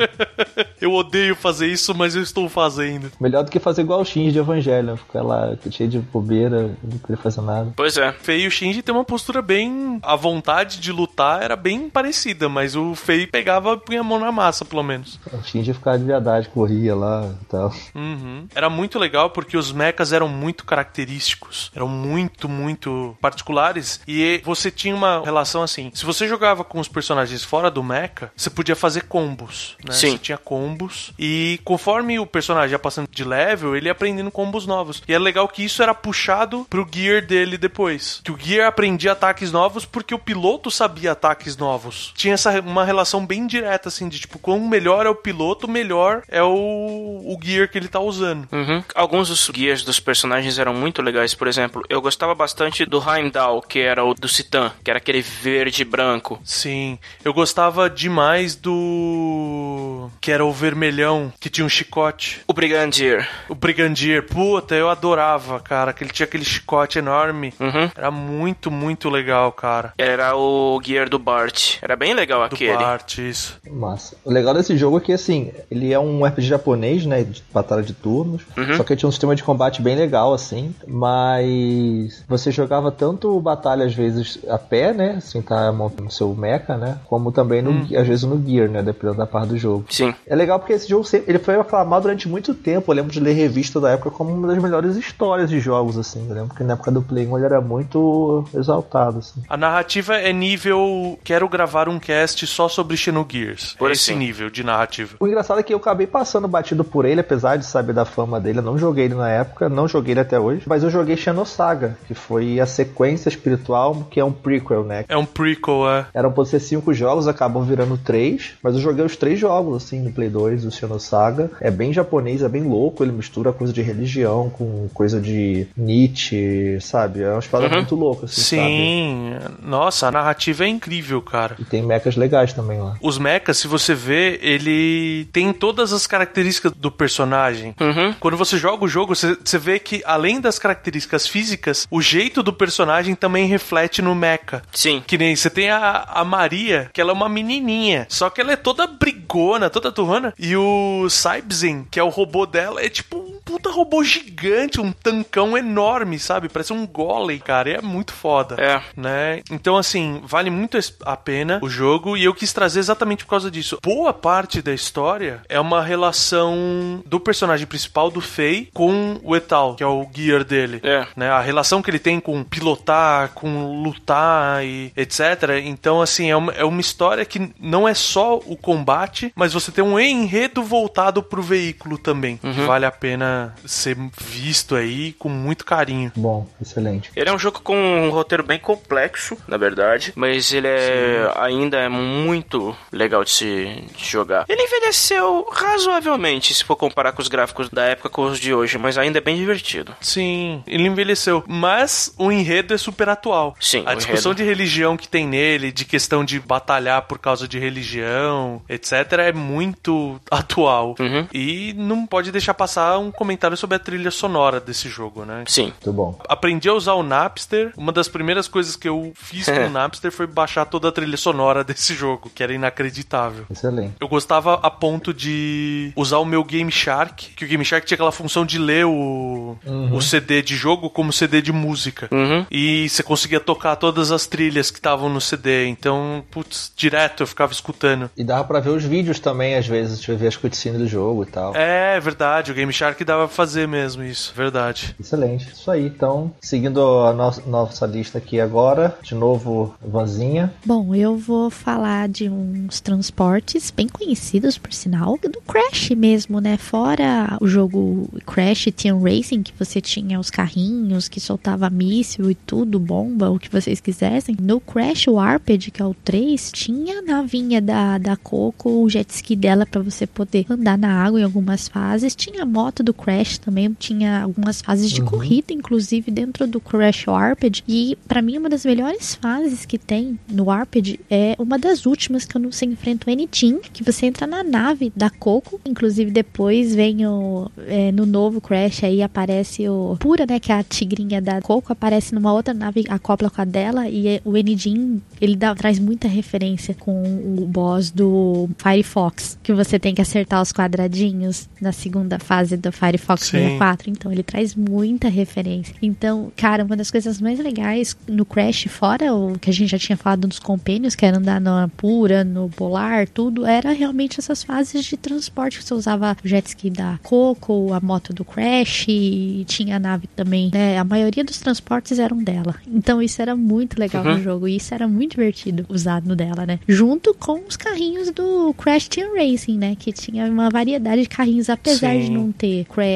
eu odeio fazer isso, mas eu estou fazendo. Melhor do que fazer igual o Shinji de Evangelho, ficar lá cheio de bobeira, não queria fazer nada. Pois é. Fei e o Shinji tem uma postura bem. A vontade de lutar era bem parecida, mas o Fei pegava e punha a mão na massa, pelo menos. O Shinji ficava de verdade, corria lá e tal. Uhum. Era muito legal porque os mechas eram muito característicos, eram muito, muito particulares e você tinha uma relação assim. Se você jogava com os personagens fora do mecha, você podia fazer combos, né? Sim. Você tinha combos e conforme o personagem ia passando de level, ele ia aprendendo combos novos. E é legal que isso era puxado pro gear dele depois. Que o gear aprendia ataques novos porque o piloto sabia ataques novos. Tinha essa uma relação bem direta assim de tipo, quanto melhor é o piloto, melhor é o, o gear que ele tá usando. Uhum. Alguns dos guias dos personagens eram muito legais. Por exemplo, eu gostava bastante do Heimdall, que era o do Citan, que era aquele verde e branco. Sim, eu gostava demais do que era o vermelhão que tinha um chicote. O Brigadier. O Brigandier, puta, eu adorava, cara, que ele tinha aquele chicote enorme. Uhum. Era muito, muito legal, cara. Era o gear do Bart. Era bem legal Do aquele. Bart, isso. Massa. O legal desse jogo é que, assim, ele é um RPG japonês, né? De batalha de turnos. Uhum. Só que ele tinha um sistema de combate bem legal, assim. Mas você jogava tanto batalha, às vezes, a pé, né? Assim, tá montando seu mecha, né? Como também, no, às vezes, no Gear, né? Dependendo da parte do jogo. Sim. É legal porque esse jogo sempre, ele foi aclamado durante muito tempo. Eu lembro de ler revista da época como uma das melhores histórias de jogos, assim. Eu lembro que na época do Play 1 ele era muito exaltado, assim. A narrativa é nível. Quero gravar um cast só sobre Xenogears. Por É esse assim. nível de narrativa. O engraçado é que eu acabei passando batido por ele, apesar de saber da fama dele. Eu não joguei ele na época, não joguei ele até hoje. Mas eu joguei Xenosaga, que foi a sequência espiritual, que é um prequel, né? É um prequel, é. Eram pra ser cinco jogos, acabam virando três. Mas eu joguei os três jogos, assim, no Play 2. 2, o Xenosaga. É bem japonês, é bem louco, ele mistura coisa de religião com coisa de Nietzsche, sabe? É uma espada Uhum. muito louca, assim, Sim, nossa, a narrativa é incrível, cara. sabe? E tem mechas legais também lá. Os mechas, se você vê, ele tem todas as características do personagem. Uhum. Quando você joga o jogo, você você vê que além das características físicas, o jeito do personagem também reflete no mecha. Sim. Que nem você tem a, a Maria, que ela é uma menininha, só que ela é toda brigona, toda turrana. E o Saibzen, que é o robô dela, é tipo um puta robô gigante, um tancão enorme, sabe? Parece um golem, cara. E é muito foda. É. Né? Então, assim, vale muito a pena o jogo e eu quis trazer exatamente por causa disso. Boa parte da história é uma relação do personagem principal, do Fei, com o Etal, que é o gear dele. É. Né? A relação que ele tem com pilotar, com lutar e etc. Então, assim, é uma, é uma história que não é só o combate, mas você tem um enredo voltado pro veículo também. Que vale a pena ser visto aí com muito carinho. Bom, excelente. Ele é um jogo com um roteiro bem complexo, na verdade, mas ele é ainda é muito legal de se de jogar. Ele envelheceu razoavelmente, se for comparar com os gráficos da época com os de hoje, mas ainda é bem divertido. Sim, ele envelheceu. Mas o enredo é super atual. Sim, A o discussão enredo. de religião que tem nele, de questão de batalhar por causa de religião, etc., é muito atual. Uhum. E não pode deixar passar um comentário sobre a trilha sonora desse jogo, né? Sim. Muito bom. Aprendi a usar o Napster. Uma das primeiras coisas que eu fiz com o Napster foi baixar toda a trilha sonora desse jogo, que era inacreditável. Excelente. Eu gostava a ponto de usar o meu Game Shark, que o Game Shark tinha aquela função de ler o, o CD de jogo como CD de música. Uhum. E você conseguia tocar todas as trilhas que estavam no CD. Então, putz, direto eu ficava escutando. E dava pra ver os vídeos também, às vezes, deixa eu ver as cutscenes do jogo e tal. É verdade, o Game Shark dava pra fazer mesmo isso, verdade. Excelente. Isso aí. Então, seguindo a nossa, nossa lista aqui agora, de novo, Vanzinha. Bom, eu vou falar de uns transportes bem conhecidos, por sinal, do Crash mesmo, né? Fora o jogo Crash Team Racing, que você tinha os carrinhos que soltava míssil e tudo, bomba, o que vocês quisessem. No Crash Warped, que é o 3, tinha a navinha da, da Coco, o jet ski dela pra você poder andar na água em algumas fases. Tinha a moto do Crash também, tinha algumas fases de corrida, inclusive, dentro do Crash Warped. E pra mim, uma das melhores fases que tem no Warped é uma das últimas que você enfrenta o N-Team, que você entra na nave da Coco. Inclusive, depois vem o. é, no novo Crash aí aparece o Pura, né? Que é a tigrinha da Coco, aparece numa outra nave, acopla com a dela. E é- o N-Team, ele dá, traz muita referência com o boss do Firefox, que você tem que acertar os quadradinhos na segunda fase do Firefox Sim. 64. Então, ele traz muita referência. Então, cara, uma das coisas mais legais no Crash, fora o que a gente já tinha falado dos compênios, que era andar na Pura, no Polar, tudo, era realmente essas fases de transporte que você usava o jet ski da Coco, a moto do Crash, e tinha a nave também. né? A maioria dos transportes eram dela. Então, isso era muito legal no jogo, e isso era muito divertido usar no dela, né? Junto com os carrinhos do Crash Team Racing, né? Que tinha uma variedade de carrinhos, apesar Sim. de não ter Crash,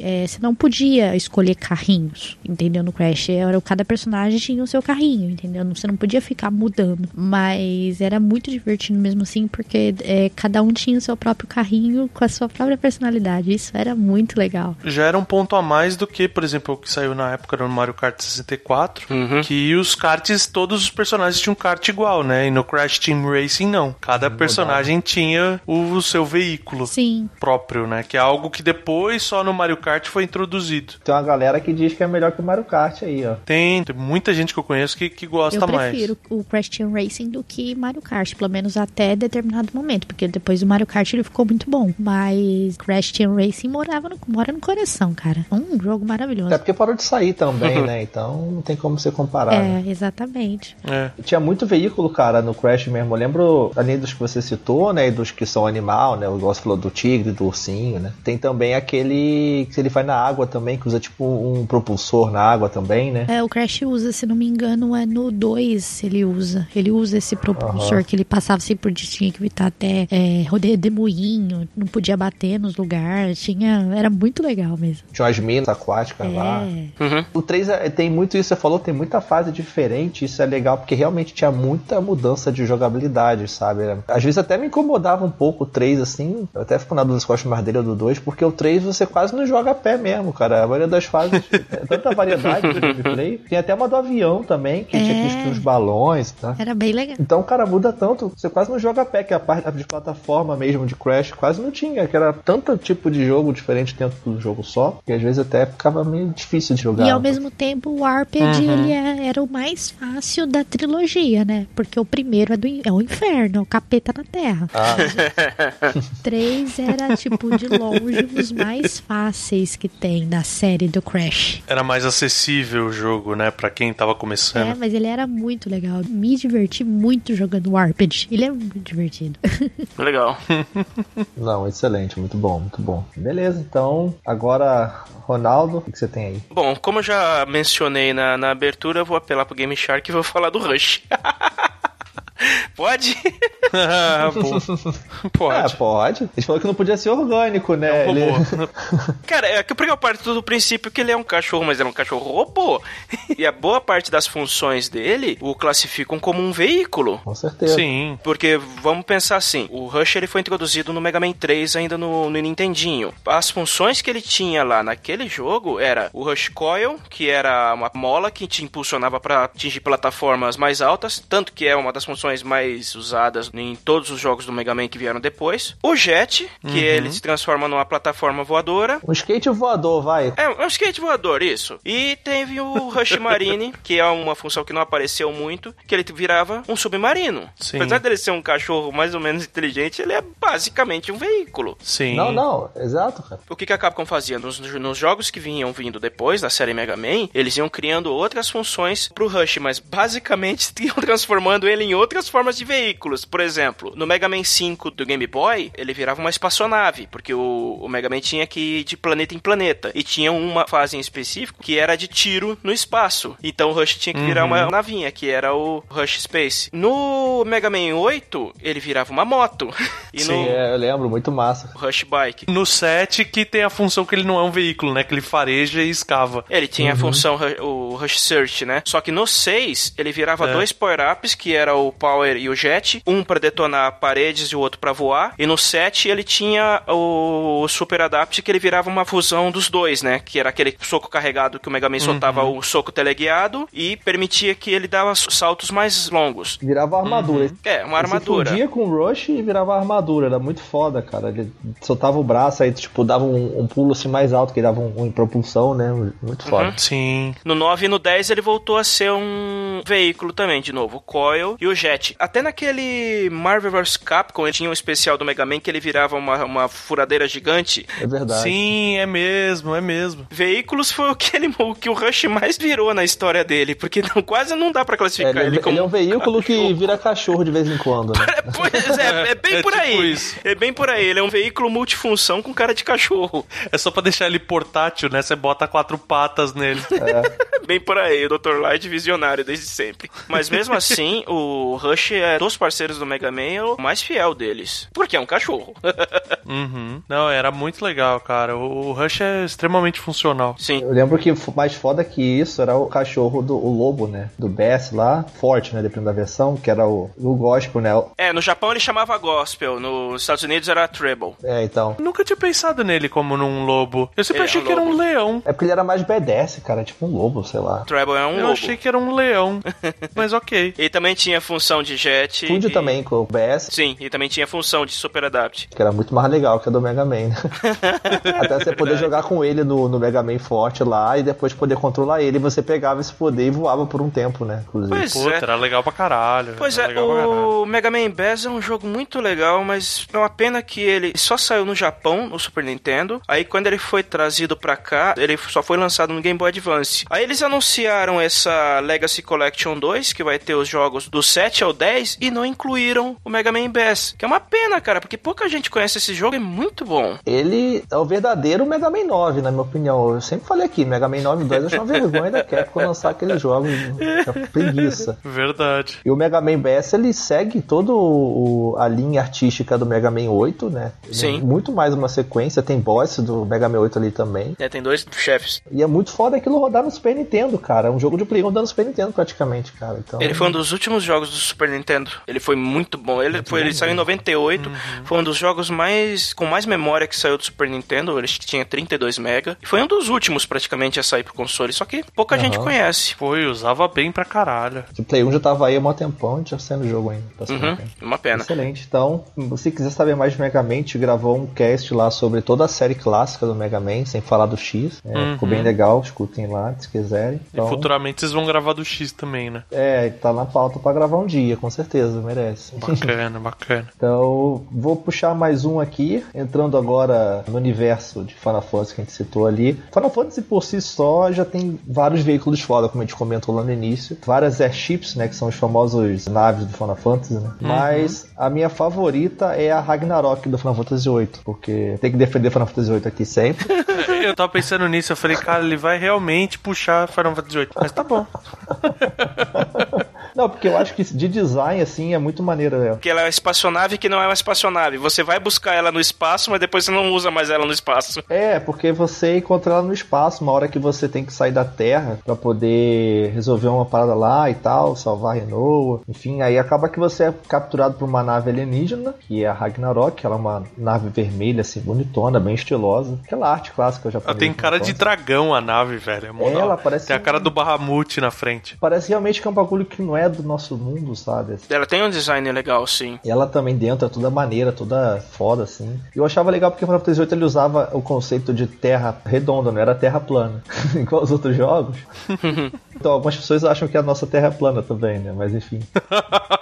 é, você não podia escolher carrinhos, entendeu? No Crash, era, cada personagem tinha o seu carrinho, entendeu? Você não podia ficar mudando, mas era muito divertido mesmo assim, porque é, cada um tinha o seu próprio carrinho com a sua própria personalidade, isso era muito legal. Já era um ponto a mais do que, por exemplo, o que saiu na época no Mario Kart 64, Uhum. que os karts, todos os personagens tinham um kart igual, né? E no Crash Team Racing não. Cada personagem tinha o seu veículo Sim, próprio, né? Que é algo que depois só no Mario Kart foi introduzido. Tem uma galera que diz que é melhor que o Mario Kart aí, ó. Tem, tem muita gente que eu conheço que, que gosta eu mais. prefiro o Crash Team Racing do que Mario Kart, pelo menos até determinado momento, porque depois do Mario Kart ele ficou muito bom, mas Crash Team Racing morava no, mora no coração, cara. Um jogo maravilhoso. Até porque parou de sair também, né? Então não tem como você comparar. né? É, exatamente. É. Tinha muito veículo, cara, no Crash mesmo. Eu lembro, além dos que você citou, né? E dos que são animal, né? O gosto falou do tigre, do ursinho, né? Tem também aquele ele, que ele vai na água também, que usa tipo um propulsor na água também, né? É, o Crash usa, se não me engano, é no 2 ele usa. Ele usa esse propulsor que ele passava assim por tinha que evitar até é, rodeio de moinho, não podia bater nos lugares, tinha, era muito legal mesmo. Tinha umas minas aquáticas lá. É. Uhum. O 3 é- tem muito isso, você falou, tem muita fase diferente, isso é legal, porque realmente tinha muita mudança de jogabilidade, sabe? Às vezes até me incomodava um pouco o 3, assim, eu até fico na dúvida se eu gosto mais dele ou do 2, porque o 3 você quase não joga a pé mesmo, cara. A maioria das fases, é tanta variedade de gameplay. Tem até uma do avião também, que tinha que É. destruir os balões, tá? Era bem legal. Então, cara, muda tanto. Você quase não joga a pé, que a parte de plataforma mesmo de Crash quase não tinha, que era tanto tipo de jogo diferente dentro do jogo só, que às vezes até ficava meio difícil de jogar. E ao mesmo tempo, o Warped Uhum. ele é- era o mais fácil da trilogia, né? Porque o primeiro é, do, é o inferno, é o capeta na Terra. Ah, Três era, tipo, de longe, os mais fáceis que tem da série do Crash. Era mais acessível o jogo, né? Pra quem tava É, começando. mas ele era muito legal. Me diverti muito jogando Warped. Ele é muito divertido. Legal. não, excelente, muito bom, muito bom. Beleza, então, agora, Ronaldo, o que que você tem aí? Bom, como eu já mencionei na, na abertura, eu vou apelar pro Game Shark e vou falar do Rush. Pode? Ah, Pô, Ah, Pode. pode. A gente falou que não podia ser orgânico, né? É um Ele-. Cara, é que eu parto do princípio que ele é um cachorro, mas ele é um cachorro robô. E a boa parte das funções dele o classificam como um veículo. Com certeza. Sim. Porque vamos pensar assim, o Rush ele foi introduzido no Mega Man 3 ainda no, no Nintendinho. As funções que ele tinha lá naquele jogo era o Rush Coil, que era uma mola que te impulsionava para atingir plataformas mais altas, tanto que é uma das funções mais usadas em todos os jogos do Mega Man que vieram depois. O Jet, que ele se transforma numa plataforma voadora. Um skate voador, vai. É, é um skate voador, isso. E teve o Rush Marine, que é uma função que não apareceu muito, que ele virava um submarino. Sim. Apesar dele ser um cachorro mais ou menos inteligente, ele é basicamente um veículo. Sim. Não, não, exato, cara. O que, que a Capcom fazia? Nos, nos jogos que vinham vindo depois da série Mega Man, eles iam criando outras funções pro Rush, mas basicamente iam transformando ele em outras formas de veículos. Por exemplo, no Mega Man 5 do Game Boy, ele virava uma espaçonave, porque o, o Mega Man tinha que ir de planeta em planeta. E tinha uma fase em específico que era de tiro no espaço. Então o Rush tinha que virar uma navinha, que era o Rush Space. No Mega Man 8, ele virava uma moto. E Sim. no É, eu lembro, muito massa. Rush Bike. No 7 que tem a função que ele não é um veículo, né? Que ele fareja e escava. Ele tinha a função, o Rush Search, né? Só que no 6, ele virava É. dois power-ups, que era o Power e o Jet. Um pra detonar paredes e o outro pra voar. E no 7, ele tinha o Super Adapt, que ele virava uma fusão dos dois, né? Que era aquele soco carregado que o Mega Man soltava o soco teleguiado e permitia que ele dava saltos mais longos. Virava armadura. É, uma Ele armadura. fundia com o Rush e virava armadura. Era muito foda, cara. Ele soltava o braço, aí, tipo, dava um, um pulo assim mais alto, que ele dava um, um em propulsão, né? Muito Uhum. foda. Sim. No 9 e no 10 ele voltou a ser um veículo também, de novo, o Coil e o Jet. Até naquele Marvel vs Capcom ele tinha um especial do Mega Man que ele virava uma, uma furadeira gigante. É verdade. Sim, é mesmo, é mesmo. Veículos foi o que, ele, o que o Rush mais virou na história dele, porque não, quase não dá pra É, classificar ele, ele, é- como ele é um veículo que cachorro. vira cachorro de vez em quando, né? É, pois é, é bem É por tipo aí. isso. É bem por aí. Ele é um veículo multifunção com cara de cachorro. É só pra deixar ele portátil, né? Você bota quatro patas nele. Bem por aí, o Dr. Light visionário desde sempre. Mas mesmo assim, o Rush é dos parceiros do Mega Man é o mais fiel deles. Porque é um cachorro. Uhum. Não, era muito legal, cara. O Rush é extremamente funcional. Sim. Eu lembro que mais foda que isso era o cachorro do o lobo, né? Do BS lá, forte, né? Dependendo da versão, que era o, o gospel, né? É, no Japão ele chamava Gospel, nos Estados Unidos era Treble. É, então. Nunca tinha pensado nele como num lobo. Eu sempre Ele é achei um que era um lobo. leão. É porque ele era mais BDS, cara. Tipo um lobo, sei lá. Treble é um Eu lobo. achei que era um leão. Mas ok. Ele também tinha função de jet. Funde e- também com o BS, Sim, e também tinha função de Super Adapt. que era muito mais legal que a do Mega Man, né? Até você poder jogar com ele no, no Mega Man forte lá e depois poder controlar ele, você pegava esse poder e voava por um tempo, né? Inclusive. Pois Puta, é. era legal pra caralho. Pois era é, o Mega Man Bass é um jogo muito legal, mas é uma pena que ele só saiu no Japão, no Super Nintendo. Aí quando ele foi trazido pra cá, ele só foi lançado no Game Boy Advance. Aí eles anunciaram essa Legacy Collection 2, que vai ter os jogos do 7 ao 10, e não incluíram o Mega Man Bass. Que é uma pena, cara, porque pouca gente conhece esse jogo, é muito bom. Ele é o verdadeiro Mega Man 9, na minha opinião. Eu sempre falei aqui, Mega Man 9 2 eu acho uma vergonha da Capcom lançar aqueles jogos. É preguiça. Verdade. E o Mega Man Bass, ele segue toda a linha artística do Mega Man 8, né? Sim. É muito mais uma sequência, tem boss do Mega Man 8 ali também. É, tem dois chefes. E é muito foda aquilo rodar no Super Nintendo, cara. É um jogo de Play 1 dando Super Nintendo praticamente, cara. Então... Ele foi um dos últimos jogos do Super Nintendo. Ele foi muito bom. Ele, Muito foi, ele saiu em mesmo. 98. Foi um dos jogos mais com mais memória que saiu do Super Nintendo. Ele tinha 32 mega. E foi um dos últimos praticamente a sair pro console. Só que pouca Aham. gente conhece. Foi, usava bem pra caralho. O Play 1 já tava aí há mó tempão, já saindo o jogo ainda. Tá Uhum, uma pena. Excelente. Então, se quiser saber mais de Mega Man, a gente gravou um cast lá sobre toda a série clássica do Mega Man, sem falar do X. É, Uhum. Ficou bem legal, escutem lá se quiserem. Então, E futuramente vocês vão gravar do X também, né? É, tá na pauta pra gravar um dia, com certeza, merece. Bacana, bacana. Então, vou puxar mais um aqui, entrando agora no universo de Final Fantasy que a gente citou ali. Final Fantasy por si só já tem vários veículos foda, como a gente comentou lá no início. Várias airships, né, que são os famosos naves do Final Fantasy, né? Mas a minha favorita é a Ragnarok do Final Fantasy VIII, porque tem que defender Final Fantasy VIII aqui sempre. Eu tava pensando nisso, eu falei, cara, ele vai realmente puxar Final Fantasy VIII. Mas tá bom. Não, porque eu acho que de design, assim, é muito maneiro ela. Que ela é uma espaçonave que não é uma espaçonave. Você vai buscar ela no espaço, mas depois você não usa mais ela no espaço. É, porque você encontra ela no espaço, uma hora que você tem que sair da Terra pra poder resolver uma parada lá e tal, salvar a Renoa. Enfim, aí acaba que você é capturado por uma nave alienígena, que é a Ragnarok, ela é uma nave vermelha, assim, bonitona, bem estilosa. Aquela arte clássica japonesa. Ela tem cara de dragão a nave, velho. É É, ela parece Tem a cara do Bahamut na frente. Parece realmente que é um bagulho que não é do nosso mundo, sabe? Ela tem um design legal, sim. E ela também dentro é toda maneira, toda foda, assim. Eu achava legal porque o Final Fantasy VIII ele usava o conceito de terra redonda, não era terra plana. Igual os outros jogos. então algumas pessoas acham que a nossa terra é plana também, né? Mas enfim.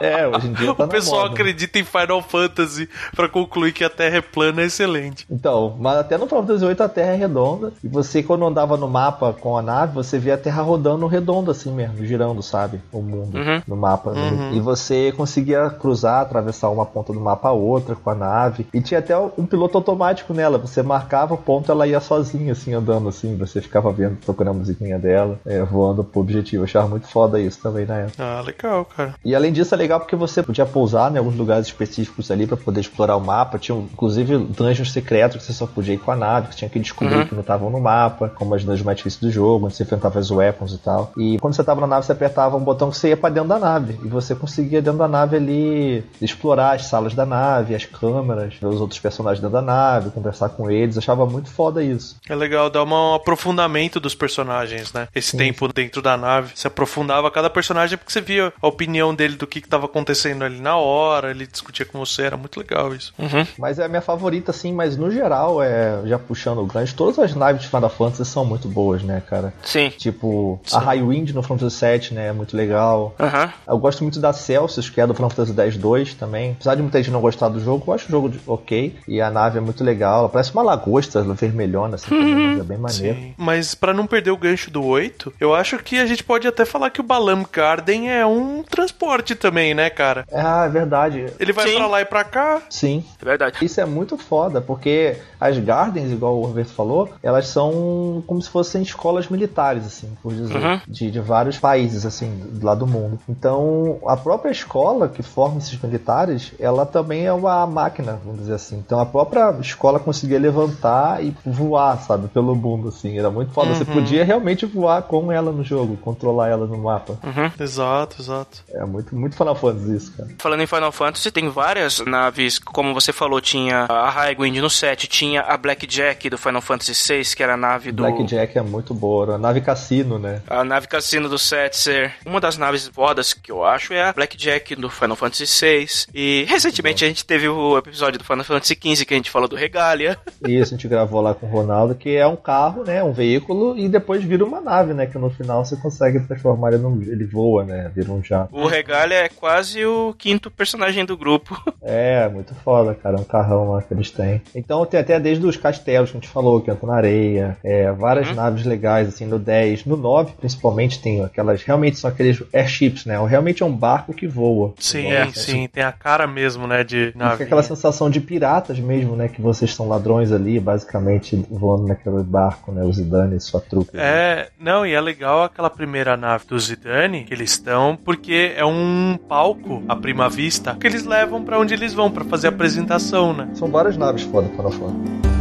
É, hoje em dia tá o pessoal moda. acredita em Final Fantasy pra concluir que a Terra é plana é excelente. Então, mas até no Final Fantasy VIII a Terra é redonda. E você, quando andava no mapa com a nave, você via a Terra rodando redondo assim mesmo, girando, sabe? O mundo Uhum. no mapa. E você conseguia cruzar, atravessar uma ponta do mapa a outra com a nave. E tinha até um piloto automático nela. Você marcava o ponto, ela ia sozinha, assim, andando assim. Você ficava vendo, tocando a musiquinha dela, é, voando pro objetivo. Eu achava muito foda isso também na época. Ah, legal, cara. E além disso é legal porque você podia pousar em alguns lugares específicos ali pra poder explorar o mapa. Tinha inclusive dungeons secretos que você só podia ir com a nave, que você tinha que descobrir Uhum. que não estavam no mapa, como as dungeons mais difíceis do jogo, onde você enfrentava as weapons e tal. E quando você tava na nave, você apertava um botão que você ia pra dentro da nave. E você conseguia dentro da nave ali explorar as salas da nave, as câmeras, ver os outros personagens dentro da nave, conversar com eles. Eu achava muito foda isso. É legal dar um aprofundamento dos personagens, né? Esse tempo dentro da nave. Você aprofundava cada personagem porque você via a opinião dele do que, que tava acontecendo ali na hora, ele discutia com você, era muito legal isso. Uhum. Mas é a minha favorita, sim, mas no geral, é já puxando o grande, todas as naves de Final Fantasy são muito boas, né, cara? Sim. Tipo, a Highwind no Final Fantasy VII, né, é muito legal. Aham. Eu gosto muito da Celsius, que é do Final Fantasy X-2 também. Apesar de muita gente não gostar do jogo, eu acho o jogo de- ok. E a nave é muito legal. Ela parece uma lagosta vermelhona, assim, também, é bem maneiro. Sim. Mas pra não perder o gancho do 8, eu acho que a gente pode até falar que o Balam Garden é um transporte também, né, cara? Ah, é verdade. Ele vai Sim. pra lá e pra cá. Sim. É verdade. Isso é muito foda, porque as Gardens, igual o Roberto falou, elas são como se fossem escolas militares, assim, por dizer, Uhum. de, de vários países, assim, do lado do mundo. Então, a própria escola que forma esses militares, ela também é uma máquina, vamos dizer assim. Então, a própria escola conseguia levantar e voar, sabe, pelo mundo, assim. Era muito foda. Você podia realmente voar com ela no jogo, controlar ela no mapa. Exato, exato. É muito, muito Final Fantasy isso, cara. Falando em Final Fantasy, tem várias naves, como você falou, tinha a Highwind no 7, tinha a Blackjack do Final Fantasy VI, que era a nave do... Blackjack é muito boa. A nave cassino, né? A nave cassino do Setzer. Uma das naves fodas que eu acho é a Blackjack do Final Fantasy VI. E recentemente a gente teve o episódio do Final Fantasy XV que a gente falou do Regalia. Isso, a gente gravou lá com o Ronaldo, que é um carro, né? Um veículo, e depois vira uma nave, né? Que no final você consegue transformar ele num. Ele voa, né? Vira um jato. O Regalia é quase o quinto personagem do grupo. É, muito foda, cara. É um carrão lá que eles têm. Então tem até desde os castelos que a gente falou, que entram na areia. É, várias uhum. naves legais, assim, no 10. No 9, principalmente, tem aquelas. Realmente são aqueles airships, né? Realmente é um barco que voa. Sim, é, sim. Tem a cara mesmo, né? De nave. Fica aquela sensação de piratas mesmo, né? Que vocês são ladrões ali, basicamente voando naquele barco, né? O Zidane e sua trupe. Né? É, não, e é legal aquela primeira nave do Zidane que eles estão, porque é um palco à prima vista que eles levam para onde eles vão para fazer a apresentação, né? São várias naves foda para fora. Bye.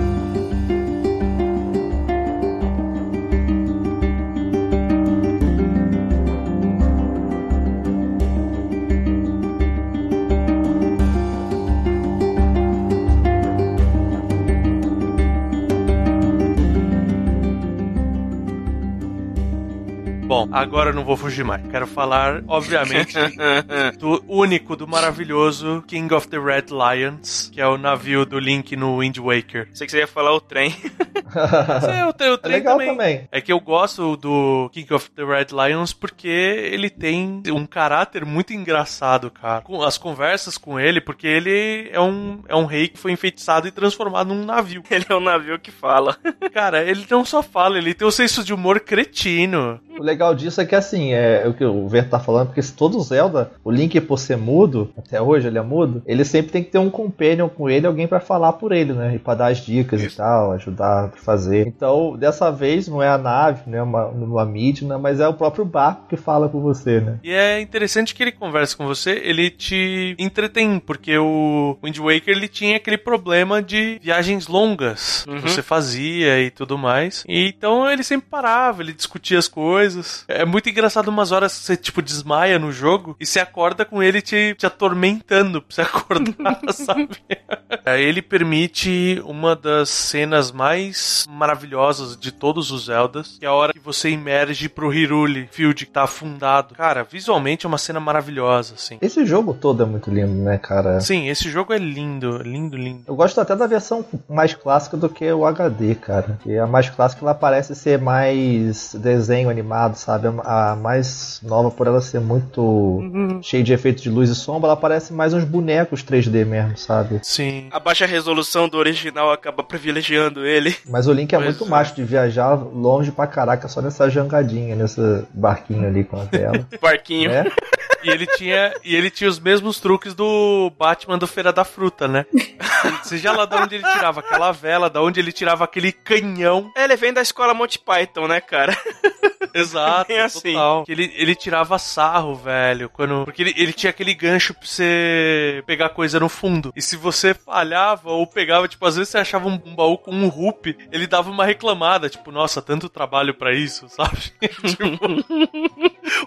Agora eu não vou fugir mais. Quero falar, obviamente, do único, do maravilhoso King of the Red Lions, que é o navio do Link no Wind Waker. Sei que você ia falar o trem. é, o, o trem é legal também. também. É que eu gosto do King of the Red Lions porque ele tem um caráter muito engraçado, cara. Com as conversas com ele, porque ele é um, é um rei que foi enfeitiçado e transformado num navio. Ele é um navio que fala. cara, ele não só fala, ele tem um senso de humor cretino. O legal disso é que, assim, é, é o que o Vento tá falando, porque se todo Zelda, o Link, por ser mudo, até hoje ele é mudo, ele sempre tem que ter um companion com ele, alguém para falar por ele, né? E pra dar as dicas Isso. e tal, ajudar a fazer. Então, dessa vez, não é a nave, não é uma, uma mídia, né? mas é o próprio barco que fala com você, né? E é interessante que ele conversa com você, ele te entretém, porque o Wind Waker ele tinha aquele problema de viagens longas uhum. que você fazia e tudo mais. E, então ele sempre parava, ele discutia as coisas coisas. É muito engraçado umas horas que você, tipo, desmaia no jogo e você acorda com ele te, te atormentando pra você acordar, sabe? ele permite uma das cenas mais maravilhosas de todos os Zeldas, que é a hora que você emerge pro Hiruli Field que tá afundado. Cara, visualmente é uma cena maravilhosa, assim. Esse jogo todo é muito lindo, né, cara? Sim, esse jogo é lindo, lindo, lindo. Eu gosto até da versão mais clássica do que o HD, cara. E a mais clássica ela parece ser mais desenho animado sabe? A, mais nova, por ela ser muito uhum. cheia de efeitos de luz e sombra, ela parece mais uns bonecos 3D mesmo, sabe? Sim. A baixa resolução do original acaba privilegiando ele. Mas o Link é pois muito é. macho de viajar longe pra caraca, só nessa jangadinha, nesse barquinho ali com a tela. barquinho. É? E ele tinha e ele tinha os mesmos truques do Batman do Feira da Fruta, né? Seja lá de onde ele tirava aquela vela, da onde ele tirava aquele canhão. É, ele vem da escola Monty Python, né, cara? Exato, Bem assim. total. Ele, ele tirava sarro, velho, quando... Porque ele, ele tinha aquele gancho pra você pegar coisa no fundo. E se você falhava ou pegava, tipo, às vezes você achava um, um baú com um rup, ele dava uma reclamada, tipo, nossa, tanto trabalho para isso, sabe? tipo,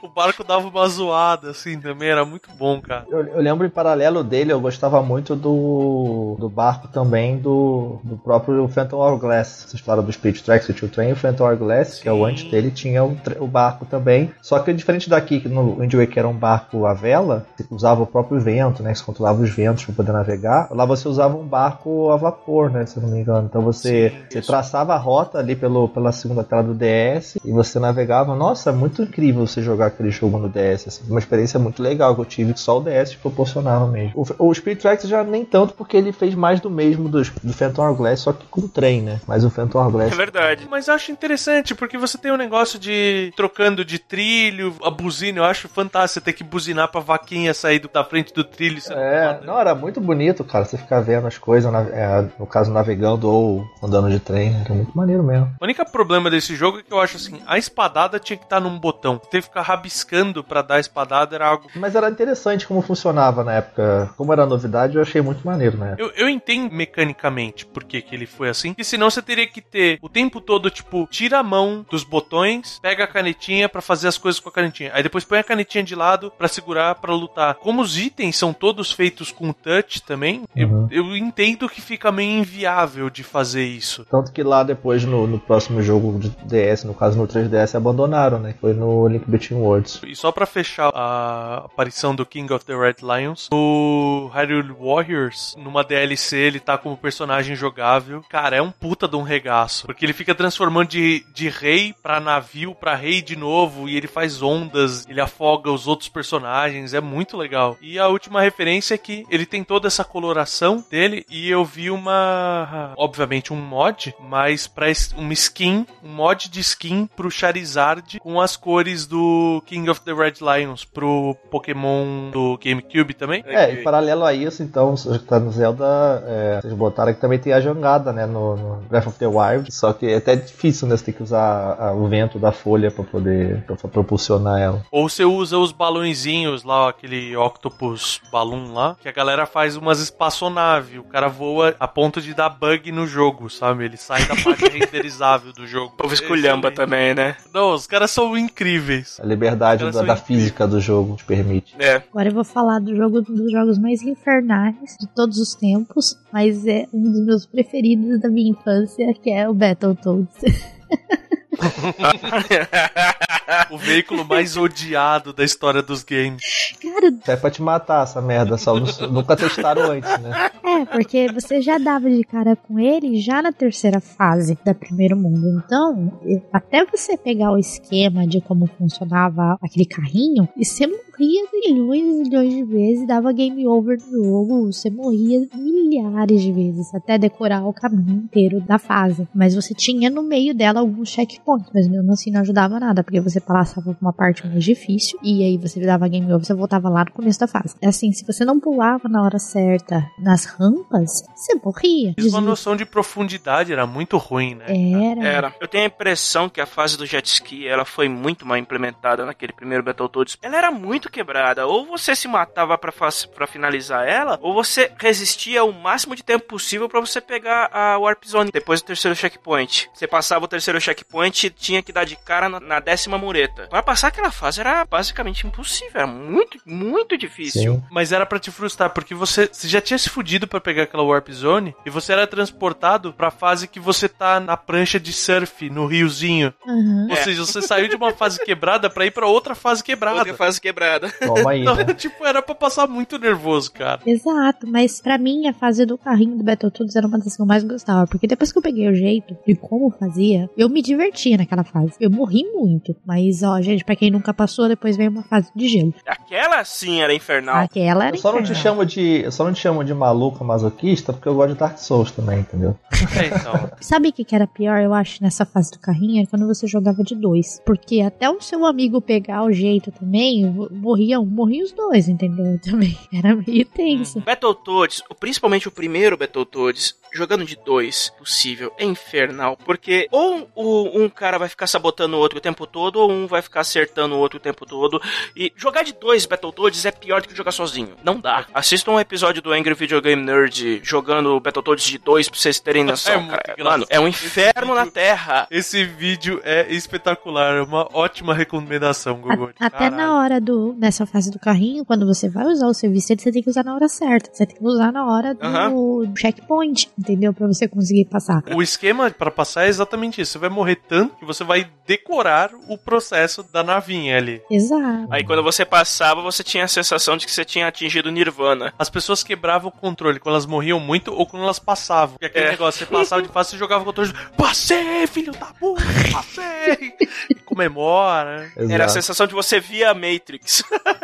o barco dava uma zoada, assim, também, era muito bom, cara. Eu, eu, lembro em paralelo dele, eu gostava muito do, do barco também do, do próprio Phantom Hourglass. Essa história do Speed Track, o Train, o Phantom Hourglass, Sim. que é o antes dele, tinha o, o barco também. Só que diferente daqui, que no Wind Waker era um barco à vela, você usava o próprio vento, né? Você controlava os ventos para poder navegar. Lá você usava um barco a vapor, né? Se eu não me engano. Então você, Sim, você traçava a rota ali pelo, pela segunda tela do DS e você navegava. Nossa, é muito incrível você jogar aquele jogo no DS. Assim. Uma experiência muito legal que eu tive que só o DS proporcionava mesmo. O, o Spirit Tracks já nem tanto porque ele fez mais do mesmo do, do Phantom Hourglass, só que com trem, né? Mas o Phantom Hourglass... É verdade. Mas eu acho interessante porque você tem um negócio de trocando de trilho, a buzina, eu acho fantástico você ter que buzinar pra vaquinha sair do, da frente do trilho. É, não, era muito bonito, cara, você ficar vendo as coisas, é, no caso, navegando ou andando de trem, era muito maneiro mesmo. O único problema desse jogo é que eu acho assim, a espadada tinha que estar num botão. Ter que ficar rabiscando para dar a espadada Mas era interessante como funcionava na época. Como era novidade, eu achei muito maneiro época. Eu, eu entendo mecanicamente por que, que ele foi assim, e senão você teria que ter o tempo todo, tipo, tira a mão dos botões, pega a canetinha para fazer as coisas com a canetinha. Aí depois põe a canetinha de lado para segurar para lutar. Como os itens são todos feitos com touch também, uhum. eu, eu, entendo que fica meio inviável de fazer isso. Tanto que lá depois no, no próximo jogo de DS, no caso no 3DS, abandonaram, né? Foi no Link Team Worlds. E só pra fechar a aparição do King of the Red Lions, no Hyrule Warriors, numa DLC, ele tá como personagem jogável. Cara, é um puta de um regaço. Porque ele fica transformando de, de rei pra navio, pra rei de novo, e ele faz ondas, ele afoga os outros personagens, é muito legal. E a última referência é que ele tem toda essa coloração dele, e eu vi uma. Obviamente um mod, mas pra uma skin, um mod de skin pro Charizard com as cores do King of the Red Lions pro Pokémon do GameCube também. É, em paralelo a isso, então, você que tá no Zelda, é, vocês botaram que também tem a jangada, né, no, no Breath of the Wild, só que é até difícil, né, você tem que usar a- o vento da folha pra poder pra propulsionar ela. Ou você usa os balõezinhos lá, aquele Octopus Balloon lá, que a galera faz umas espaçonaves. O cara voa a ponto de dar bug no jogo, sabe? Ele sai da parte renderizável do jogo. O povo esculhamba também, né? Não, os caras são incríveis. A liberdade da, da física do jogo te permite. É. Agora eu vou falar do jogo um dos jogos mais infernais de todos os tempos, mas é um dos meus preferidos da minha infância, que é o Battletoads. O veículo mais odiado da história dos games. Cara, É pra te matar essa merda, só nu- nunca testaram antes, né? é, porque você já dava de cara com ele já na terceira fase da primeiro mundo. Então, até você pegar o esquema de como funcionava aquele carrinho, e você morria milhões e milhões de vezes, dava game over no jogo, você morria milhares de vezes até decorar o caminho inteiro da fase. Mas você tinha no meio dela alguns checkpoints, mas mesmo assim não ajudava nada, porque você passava por uma parte mais difícil e aí você dava game over, você voltava lá no começo da fase. É assim, se você não pulava na hora certa nas rampas, você morria. Uma noção de profundidade era muito ruim, né? Era. Era. Eu tenho a impressão que a fase do jet ski ela foi muito mal implementada naquele primeiro Battletoads. Ela era muito quebrada. Ou você se matava pra finalizar ela, ou você resistia o máximo de tempo possível pra você pegar a Warp Zone depois do terceiro checkpoint. Você passava o terceiro checkpoint tinha que dar de cara na, na décima mureta. Pra passar aquela fase era basicamente impossível. Era muito, muito difícil. Sim. Mas era pra te frustrar, porque você, você já tinha se fudido pra pegar aquela Warp Zone e você era transportado pra fase que você tá na prancha de surf, no riozinho. Aham. Ou seja, você saiu de uma fase quebrada pra ir pra outra fase quebrada. Outra fase quebrada. Toma aí, Então, né? tipo, era pra passar muito nervoso, cara. Exato, mas pra mim a fase do carrinho do Battletoads era uma das que eu mais gostava, porque depois que eu peguei o jeito de como fazia, eu me divertia naquela fase. Eu morri muito, mas ó, gente, pra quem nunca passou, depois veio uma fase de gelo. Aquela sim era infernal. Aquela era Eu só não te infernal. chamo de. Eu só não te chamo de maluco masoquista porque eu gosto de Dark Souls também, entendeu? É, então. Sabe o que, que era pior, eu acho, nessa fase do carrinho? É quando você jogava de dois. Porque até o seu amigo pegar o jeito também, morriam, morriam os dois, entendeu? Também. Era meio tenso. Battletoads, principalmente o primeiro Battletoads, jogando de dois, possível, é infernal. Porque ou o- um cara vai ficar sabotando o outro o tempo todo, ou um vai ficar acertando o outro o tempo todo. E jogar de dois Battletoads é pior do que jogar sozinho. Não dá. Assista um episódio do Angry Video Game Nerd jogando Battletoads de dois pra vocês terem noção, É cara. Mano, é um inferno na vídeo- Terra. Esse vídeo é espetacular, é uma ótima recomendação. A- Até na hora do nessa fase do carrinho, quando você vai usar o serviço, você tem que usar na hora certa. Você tem que usar na hora do Aham. checkpoint, entendeu? Pra você conseguir passar. O esquema pra passar é exatamente isso. Você vai morrer tanto que você vai decorar o processo da navinha ali. Exato. Aí quando você passava, você tinha a sensação de que você tinha atingido o Nirvana. As pessoas quebravam o controle quando elas morriam muito ou quando elas passavam. Porque aquele É. negócio, você passava de fase, você jogava o controle. Passei, filho da puta, passei! Comemora. né? Era a Exato. sensação de você via a Matrix.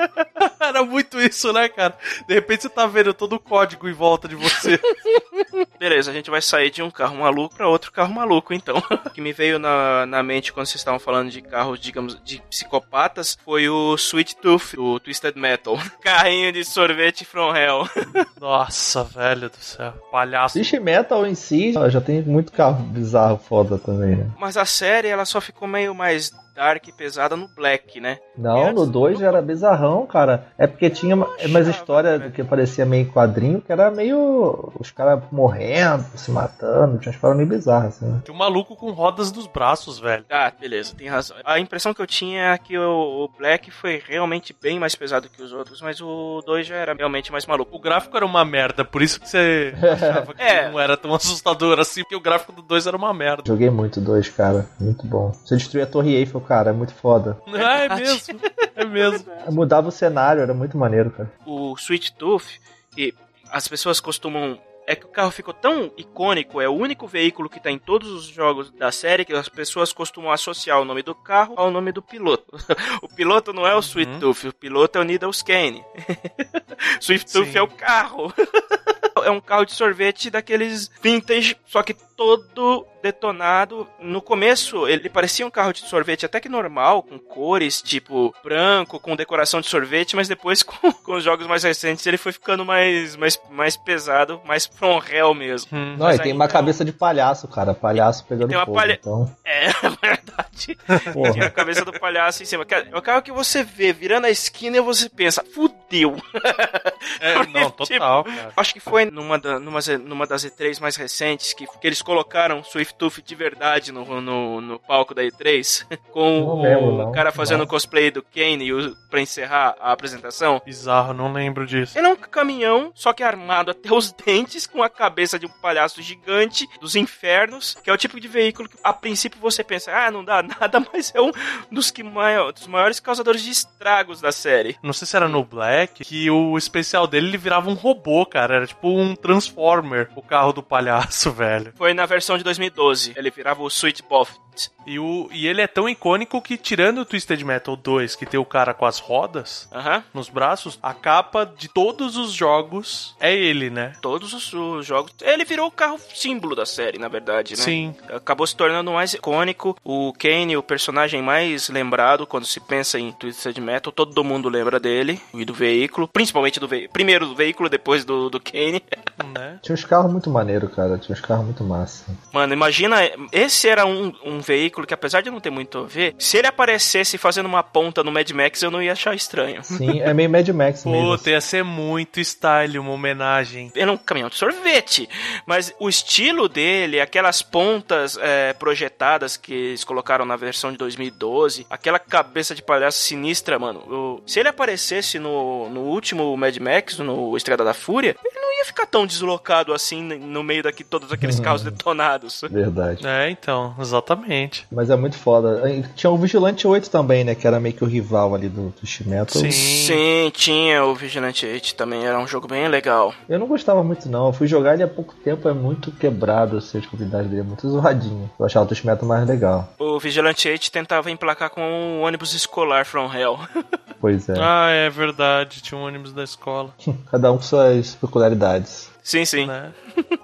Era muito isso, né, cara? De repente você tá vendo todo o código em volta de você. Beleza, a gente vai sair de um carro maluco pra outro carro maluco, então. O que me veio na, na mente quando vocês estavam falando de carros, digamos, de psicopatas, foi o Sweet Tooth, do Twisted Metal. Carrinho de sorvete from hell. Nossa, velho do céu. Palhaço. Existe Metal em si, já tem muito carro bizarro foda também, né? Mas a série, ela só ficou meio mais dark e pesada no Black, né? Não, no 2 já era bizarrão, cara. É porque tinha uma- mais história do que parecia meio quadrinho, que era meio. os caras morrendo, se matando, tinha umas paradas meio bizarras, assim. Tinha um maluco com rodas nos braços, velho. Ah, beleza, tem razão. A impressão que eu tinha é que o, o Black foi realmente bem mais pesado que os outros, mas o 2 já era realmente mais maluco. O gráfico era uma merda, por isso que você achava que É. não era tão assustador assim, porque o gráfico do 2 era uma merda. Joguei muito dois, cara. Muito bom. Você destruía a Torre Eiffel cara, é muito foda. Ah, é mesmo. É mesmo. Mudava o cenário, era muito maneiro, cara. O Sweet Tooth, que as pessoas costumam é que o carro ficou tão icônico, é o único veículo que tá em todos os jogos da série que as pessoas costumam associar o nome do carro ao nome do piloto. o piloto não é o Sweet Uhum. Tooth, o piloto é o Needles Kane. Sweet Tooth é o carro. é um carro de sorvete daqueles vintage, só que todo detonado. No começo, ele parecia um carro de sorvete até que normal, com cores tipo branco, com decoração de sorvete, mas depois com, com os jogos mais recentes ele foi ficando mais, mais, mais pesado, mais from hell mesmo. Hum. Não, Mas e tem ainda uma cabeça de palhaço, cara. Palhaço pegando tem uma fogo. palha- Então, É, verdade. Porra. Tem a cabeça do palhaço em cima. Cara, É o carro que você vê virando a esquina e você pensa, fudeu. É, não, total, cara. Acho que foi numa, da- numa, numa das E3 mais recentes que, que eles colocaram Swift Tooth de verdade no, no, no palco da E3, com Não o lembro, cara fazendo Não. cosplay do Kane pra encerrar a apresentação. Bizarro, não lembro disso. Ele é um caminhão, só que armado até os dentes, com a cabeça de um palhaço gigante dos infernos, que é o tipo de veículo que a princípio você pensa, ah, não dá nada, mas é um dos, que maior, dos maiores causadores de estragos da série. Não sei se era no Black, que o especial dele ele virava um robô, cara. Era tipo um Transformer, o carro do palhaço, velho. Foi na versão de 2012, ele virava o Sweet E, o, e ele é tão icônico que, tirando o Twisted Metal 2, que tem o cara com as rodas nos braços, a capa de todos os jogos é ele, né? Todos os, os jogos. Ele virou o carro símbolo da série, na verdade, né? Sim. Acabou se tornando mais icônico. O Kane, o personagem mais lembrado quando se pensa em Twisted Metal, todo mundo lembra dele e do veículo, principalmente do veículo. Primeiro do veículo, depois do, do Kane. né? tinha uns carros muito maneiros, cara. Tinha uns carros muito massa. Mano, imagina, esse era um, um veículo que, apesar de não ter muito a ver, se ele aparecesse fazendo uma ponta no Mad Max, eu não ia achar estranho. Sim, é meio Mad Max mesmo. Puta, ia ser muito style, uma homenagem. Era um caminhão de sorvete, mas o estilo dele, aquelas pontas é, projetadas que eles colocaram na versão de 2012, aquela cabeça de palhaço sinistra, mano. o- se ele aparecesse no, no último Mad Max, no Estrada da Fúria, ele não ia ficar tão deslocado assim no meio daqui todos aqueles carros detonados. Verdade. É, então, exatamente. Mas é muito foda. Tinha o Vigilante 8 também, né? Que era meio que o rival ali do, do Shimetal. Sim. Sim, tinha o Vigilante 8 também, era um jogo bem legal. Eu não gostava muito, não. Eu fui jogar ele há pouco tempo, é muito quebrado assim, a dificuldade dele, é muito zoadinho. Eu achava o Shimetal mais legal. O Vigilante 8 tentava emplacar com o ônibus escolar From Hell. Pois é. Ah, é verdade, tinha um ônibus da escola, Cada um com suas peculiaridades. Sim, sim. né?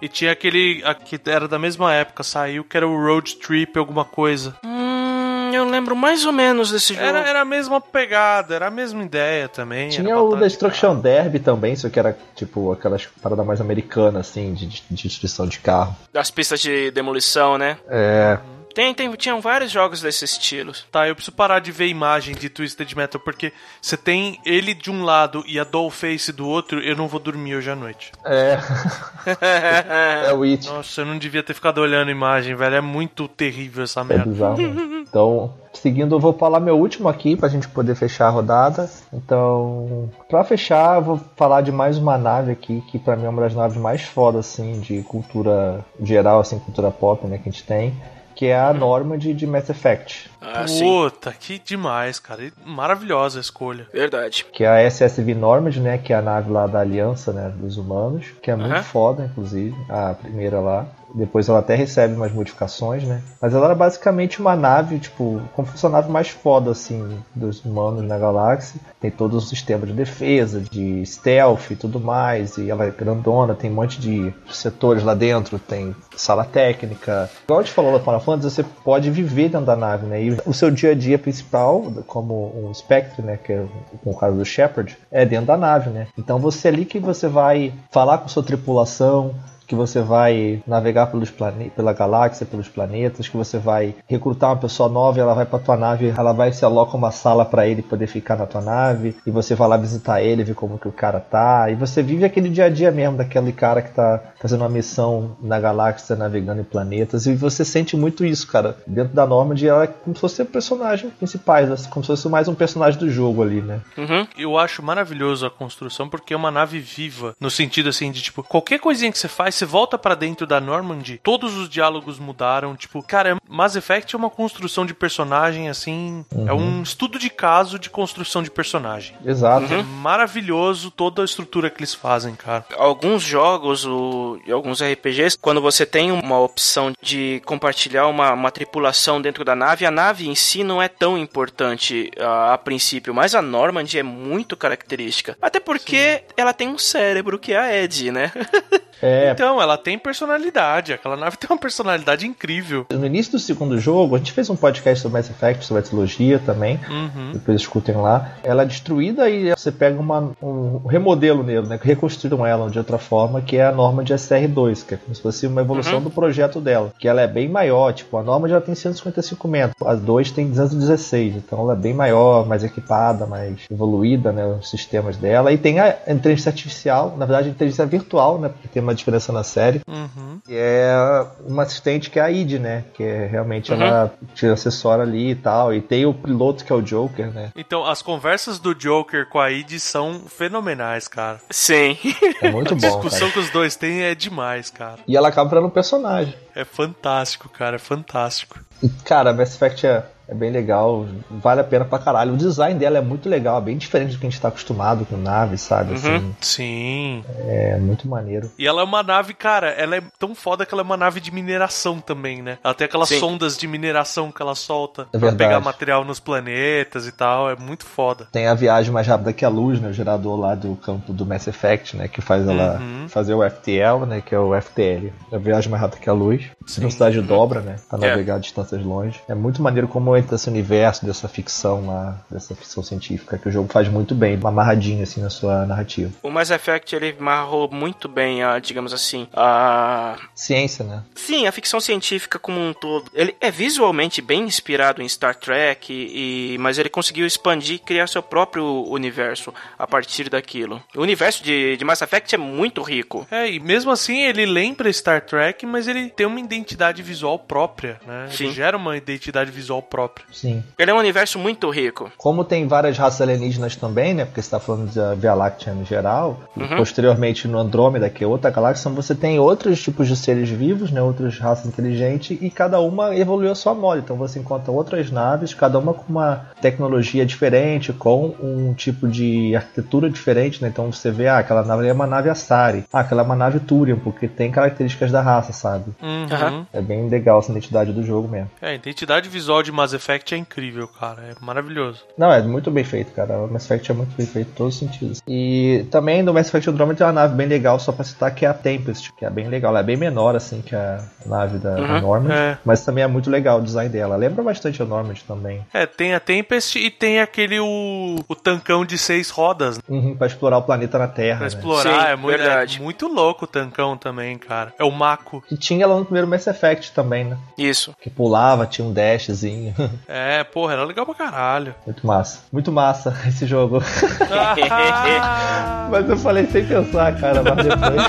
E tinha aquele a que era da mesma época, saiu, que era o Road Trip alguma coisa. Hum, eu lembro mais ou menos desse jogo. Era, era a mesma pegada, era a mesma ideia também. Tinha era o batalha de Destruction Derby também, só que era tipo aquelas paradas mais americanas, assim, de, de destruição de carro. Das pistas de demolição, né? É. Tem, tem, tinham vários jogos desse estilo. Tá, eu preciso parar de ver imagem de Twisted Metal, porque você tem ele de um lado e a Dollface do outro, eu não vou dormir hoje à noite. É. é o It. Nossa, eu não devia ter ficado olhando imagem, velho. É muito terrível essa É merda. bizarro. né? Então, seguindo, eu vou falar meu último aqui pra gente poder fechar a rodada. Então, pra fechar, eu vou falar de mais uma nave aqui, que pra mim é uma das naves mais fodas, assim, de cultura geral, assim, cultura pop, né, que a gente tem. Que é a Normand de Mass Effect. Ah, sim. Puta, que demais, cara. Maravilhosa a escolha. Verdade. Que é a SSV Normand, né, que é a nave lá da Aliança, né, dos humanos. Que é muito foda, inclusive, a primeira lá. Depois ela até recebe umas modificações, né? Mas ela era basicamente uma nave, tipo, como se fosse a nave mais foda, assim, dos humanos na galáxia. Tem todo o sistema de defesa, de stealth e tudo mais. E ela é grandona, tem um monte de setores lá dentro, tem sala técnica. Igual a gente falou lá Final Fantasy, você pode viver dentro da nave, né? E o seu dia a dia principal, como um Spectre, né? Que é o caso do Shepard, é dentro da nave, né? Então você é ali que você vai falar com sua tripulação, que você vai navegar pelos pela galáxia, pelos planetas, que você vai recrutar uma pessoa nova, ela vai para tua nave, ela vai se aloca uma sala para ele poder ficar na tua nave, e você vai lá visitar ele, ver como que o cara tá, e você vive aquele dia a dia mesmo daquele cara que tá fazendo uma missão na galáxia, navegando em planetas, e você sente muito isso, cara. Dentro da Normand, ela é como se fosse o personagem principal, assim, como se fosse mais um personagem do jogo ali, né? Uhum. Eu acho maravilhoso a construção porque é uma nave viva, no sentido assim de tipo, qualquer coisinha que você faz, mas você volta para dentro da Normandy, todos os diálogos mudaram. Tipo, cara, Mass Effect é uma construção de personagem assim. É um estudo de caso de construção de personagem. Exato. É maravilhoso toda a estrutura que eles fazem, cara. alguns jogos o, e alguns RPGs, quando você tem uma opção de compartilhar uma, uma tripulação dentro da nave, a nave em si não é tão importante a, a princípio, mas a Normand é muito característica. Até porque ela tem um cérebro que é a Ed, né? É, Então, ela tem personalidade. Aquela nave tem uma personalidade incrível. no início do segundo jogo, a gente fez um podcast sobre Mass Effect, sobre a trilogia também. Uhum. Depois escutem lá. Ela é destruída e você pega uma, um remodelo nele, né? Reconstruíram ela de outra forma, que é a norma de SR2, que é como se fosse uma evolução do projeto dela. Que ela é bem maior, tipo, a norma já tem 155 metros, a 2 tem 216, então ela é bem maior, mais equipada, mais evoluída, né? Os sistemas dela. E tem a inteligência artificial, na verdade, a inteligência virtual, né? Porque tem uma diferença na série. Uhum. Que é uma assistente que é a id, né? Que é realmente ela te assessora ali e tal. E tem o piloto que é o Joker, né? Então, as conversas do Joker com a Id são fenomenais, cara. Sim. É muito A bom. discussão Cara. que os dois têm é demais, cara. E ela acaba virando um personagem. É fantástico, cara. É fantástico. E, cara, Mass Effect é, é bem legal, vale a pena pra caralho. O design dela é muito legal, é bem diferente do que a gente tá acostumado com naves, sabe? Assim, Sim. é muito maneiro. E ela é uma nave, cara, ela é tão foda que ela é uma nave de mineração também, né? Ela tem aquelas Sim. sondas de mineração que ela solta É pra verdade. pegar material nos planetas e tal. É muito foda. Tem a viagem mais rápida que a luz, né? O gerador lá do campo do Mass Effect, né? Que faz ela Uhum. fazer o FTL, né? Que é o FTL. A viagem mais rápida que a luz. Velocidade dobra, né? Pra É. navegar a distâncias longe. É muito maneiro como entra esse universo dessa ficção lá, dessa ficção científica, que o jogo faz muito bem, amarradinho assim na sua narrativa. O Mass Effect ele marrou muito bem a, digamos assim, a Ciência, né? Sim, a ficção científica como um todo. Ele é visualmente bem inspirado em Star Trek, e, mas ele conseguiu expandir e criar seu próprio universo a partir daquilo. O universo de, de Mass Effect é muito rico. É, e mesmo assim ele lembra Star Trek, mas ele tem uma identidade visual própria, né? Sim. Ele gera uma identidade visual própria. Sim. Ele é um universo muito rico. Como tem várias raças alienígenas também, né? Porque você está falando da Via Láctea em geral, e Uhum. posteriormente no Andrômeda, que é outra galáxia, você tem outros tipos de seres vivos, né? Outras raças inteligentes, e cada uma evoluiu a sua moda. Então você encontra outras naves, cada uma com uma tecnologia diferente, com um tipo de arquitetura diferente, né? Então você vê, ah, aquela nave é uma nave Asari, ah, aquela é uma nave Turian, porque tem características da raça, sabe? Uhum. É bem legal essa identidade do jogo mesmo. É, a identidade visual de Mass Effect é incrível, cara. É maravilhoso. Não, é muito bem feito, cara. O Mass Effect é muito bem feito em todos os sentidos. E também no Mass Effect Andromeda tem uma nave bem legal, só pra citar, que é a Tempest, que é bem legal. Ela é bem menor, assim, que a nave da, da Uhum, Normand, é. mas também é muito legal o design dela. Lembra bastante a Normand também. É, tem a Tempest e tem aquele o, o tancão de seis rodas né, Uhum, pra explorar o planeta na Terra, pra né? explorar. Sim, é, muito, é verdade. muito louco o tancão também, cara. É o Mako. Que tinha lá no primeiro Mass Effect também, né? Isso. Que pulava, tinha um dashzinho. É, porra, era legal pra caralho. muito massa. Muito massa esse jogo. Mas eu falei sem pensar, cara, mas depois...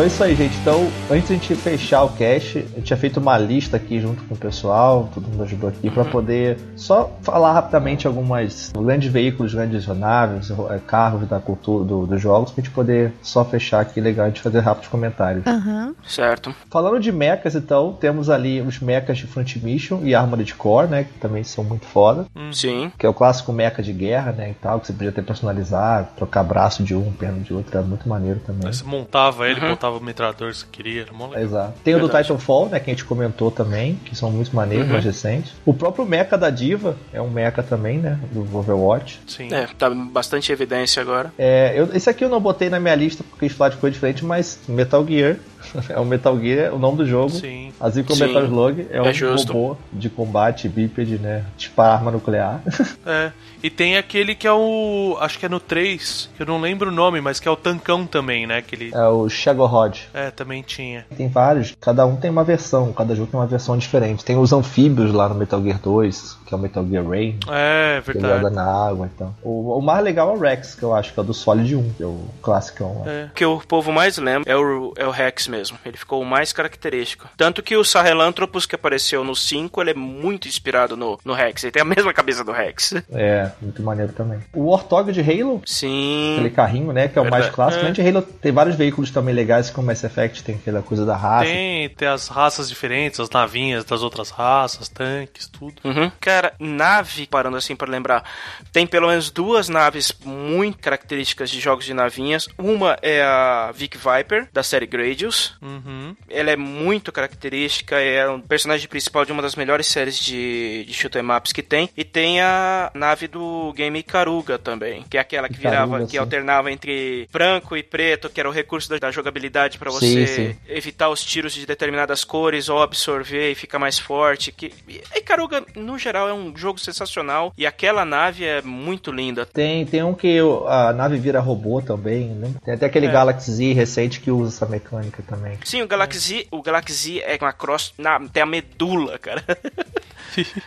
Então é isso aí, gente. Então, antes de a gente fechar o cast, eu tinha feito uma lista aqui junto com o pessoal, todo mundo ajudou aqui, para poder só falar rapidamente algumas grandes veículos, grandes naves, eh, carros da cultura do- dos jogos, pra gente poder só fechar aqui, legal, a gente fazer rápidos comentários. Aham. Certo. Falando de mechas, então, temos ali os mechas de Front Mission e Armored Core, né, que também são muito foda, Sim. que é o clássico mecha de guerra, né, e tal, que você podia ter personalizado, trocar braço de um, perna de outro, era muito maneiro também. Você montava ele, Uhum. botava o metralhador se queria. Era. Exato. Tem o do Verdade. Titanfall, né, que a gente comentou também, que são muito maneiros, Uhum. mais recentes. O próprio mecha da Diva é um mecha também, né, do Overwatch. Sim. É, tá bastante evidência agora. É, eu, esse aqui eu não botei na minha lista porque quis falar de coisa diferente, mas Metal Gear É o Metal Gear, o nome do jogo. Sim. Assim como Sim, Metal Slug é um é justo. robô de combate bípede, né? Tipo arma nuclear. É. E tem aquele que é o. Acho que é no 3, que eu não lembro o nome, mas que é o Tancão também, né? Que ele. É o Shagorod. É, também tinha. Tem vários, cada um tem uma versão, cada jogo tem uma versão diferente. Tem os anfíbios lá no Metal Gear 2, que é o Metal Gear Rain, É, que verdade. na água então. O, o mais legal é o Rex, que eu acho que é o do Solid 1, que é o clássico. É. O que o povo mais lembra é o, é o Rex mesmo. Ele ficou o mais característico. Tanto que o Sahelanthropus que apareceu no 5, ele é muito inspirado no, no Rex. Ele tem a mesma cabeça do Rex. É, muito maneiro também. O Warthog de Halo, Sim. aquele carrinho, né, que é o mais Verdade. clássico. É. Além de Halo, tem vários veículos também legais, como Mass Effect, tem aquela coisa da raça. Tem, tem as raças diferentes, as navinhas das outras raças, tanques, tudo. Uhum. Cara, nave, parando assim pra lembrar, tem pelo menos duas naves muito características de jogos de navinhas. Uma é a Vic Viper, da série Gradius. Uhum. Ela é muito característica, é um personagem principal de uma das melhores séries de, de shoot 'em ups que tem. E tem a nave do game Ikaruga também, que é aquela que virava, que sim. alternava entre branco e preto, que era o recurso da, da jogabilidade Sim, você sim. evitar os tiros de determinadas cores ou absorver e ficar mais forte. Que e a Ikaruga, no geral, é um jogo sensacional e aquela nave é muito linda. Tem, tem um que a nave vira robô também, né? Tem até aquele É. Galaxy Z recente que usa essa mecânica também. Sim, o Galaxy, o Galaxy é uma cross, na, tem a medula, cara.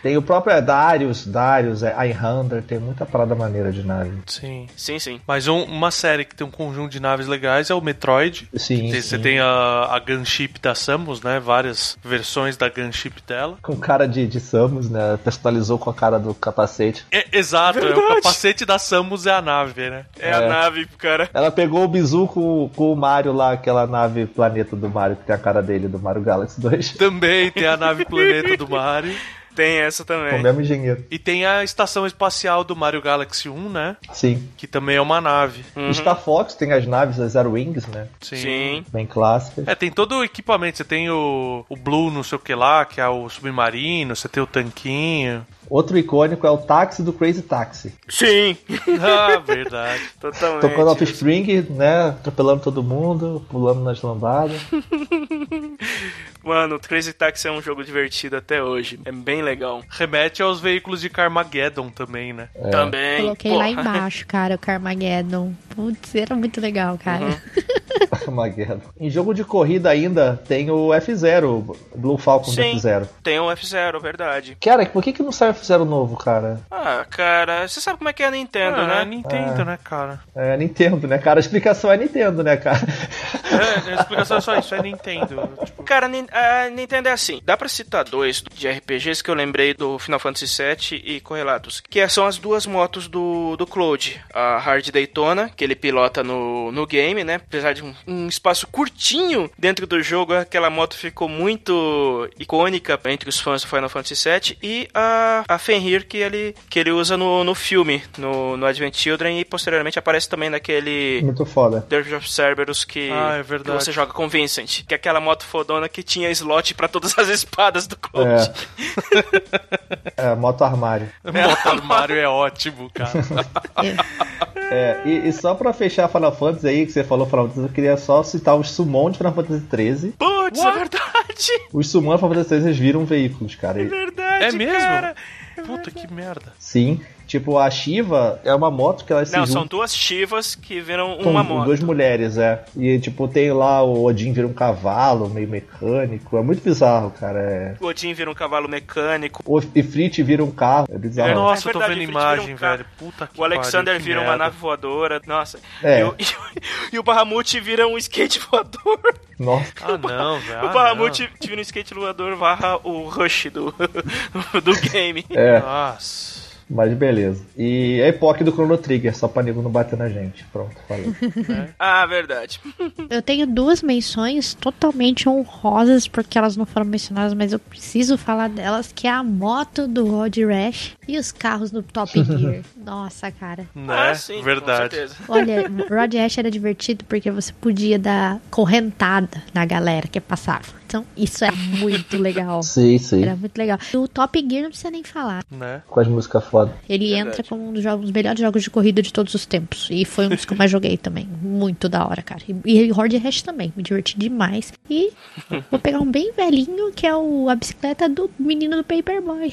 Tem o próprio Darius, Darius, é, Einhander, tem muita parada maneira de nave. Sim. sim, sim. Mas um- uma série que tem um conjunto de naves legais é o Metroid. Sim, Tem- sim. Você tem a, a Gunship da Samus, né? Várias versões da Gunship dela. Com cara de, de Samus, né? Personalizou com a cara do capacete. É, exato, é, o capacete da Samus é a nave, né? É, a É. nave, cara. Ela pegou o bizu com, com o Mario lá, aquela nave planeta do Mario, que tem a cara dele, do Mario Galaxy 2. Também tem a nave planeta do Mario. Tem essa Com o também. mesmo engenheiro. E tem a estação espacial do Mario Galaxy 1, né? Sim. Que também é uma nave. Uhum. Star Fox tem as naves, as Zero Wings, né? Sim. Sim. Bem clássicas. É, tem todo o equipamento. Você tem o, o Blue, não sei o que lá, que é o submarino. Você tem o tanquinho. Outro icônico é o táxi do Crazy Taxi. Sim, Ah, verdade. totalmente. Tocando offspring, né? Atropelando todo mundo, pulando nas lambadas. Mano, Crazy Taxi é um jogo divertido até hoje. É bem legal. Remete aos veículos de Carmageddon também, né? Também. Coloquei Pô, lá embaixo, cara, o Carmageddon. Putz, era muito legal, cara. Uhum. Armageddon. Em jogo de corrida ainda tem o F0, o Blue Falcon do Sim. F0. Tem o F-Zero, verdade. Cara, por que, que não sai o F0 novo, cara? Ah, cara, você sabe como é que é a Nintendo, Ah, né? é Nintendo, né, cara? É Nintendo, né, cara? A explicação é Nintendo, né, cara? É, a explicação é só isso, é Nintendo. Tipo, Cara, a Nintendo é assim. Dá pra citar dois de RPGs que eu lembrei do Final Fantasy VII e Correlatos. Que são as duas motos do, do Cloud. A Hard Daytona, que ele pilota no, no game, né? Apesar de um, um espaço curtinho dentro do jogo, aquela moto ficou muito icônica entre os fãs do Final Fantasy VII. E a, a Fenrir, que ele, que ele usa no, no filme, no, no Advent Children. E posteriormente aparece também naquele... Muito foda. Dirge of Cerberus que, Ah, é que você joga com Vincent. Que é aquela moto fodona que tinha slot pra todas as espadas do Cloud. É, moto armário. Moto armário é ótimo, cara. É, e, e só pra fechar Final Fantasy aí, que você falou Final Fantasy, eu queria só citar os Summon de Final Fantasy XIII. Putz, é verdade. Os Summon de Final Fantasy XIII viram veículos, cara. É E- verdade, É mesmo? cara. Puta que merda. Sim. Tipo, a Shiva é uma moto que ela se Não, junta são duas chivas que viram uma moto. duas mulheres, é. E, tipo, tem lá o Odin vira um cavalo, meio mecânico. É muito bizarro, cara. É... O Odin vira um cavalo mecânico. O Ifrit vira um carro. É bizarro. É, Nossa, é eu tô verdade, vendo um imagem, carro. velho. Puta que O Alexander pariu, que vira uma merda. nave voadora. Nossa. É. E, o, e, o- e o Bahamut vira um skate voador. Nossa. Ah, não, velho. o ah, Bahamut vira um skate voador barra o Rush do, do game. É. Nossa. Mas beleza. E a Epoch do Chrono Trigger, só pra nego não bater na gente. Pronto, falei. Ah, verdade. Eu tenho duas menções totalmente honrosas, porque elas não foram mencionadas, mas eu preciso falar delas, que é a moto do Rod Rash e os carros do Top Gear. Nossa, cara. Né? ah, sim, verdade. Olha, Rod Rash era divertido porque você podia dar correntada na galera que passava. Então, isso é muito legal. Sim, sim. Era muito legal. O Top Gear não precisa nem falar. Né? Com as músicas foda. Ele Verdade. entra como um dos, jogos, um dos melhores jogos de corrida de todos os tempos. E foi um dos que eu mais joguei também. Muito da hora, cara. E, e Horde Hash também. Me diverti demais. E vou pegar um bem velhinho, que é o, a bicicleta do menino do Paperboy.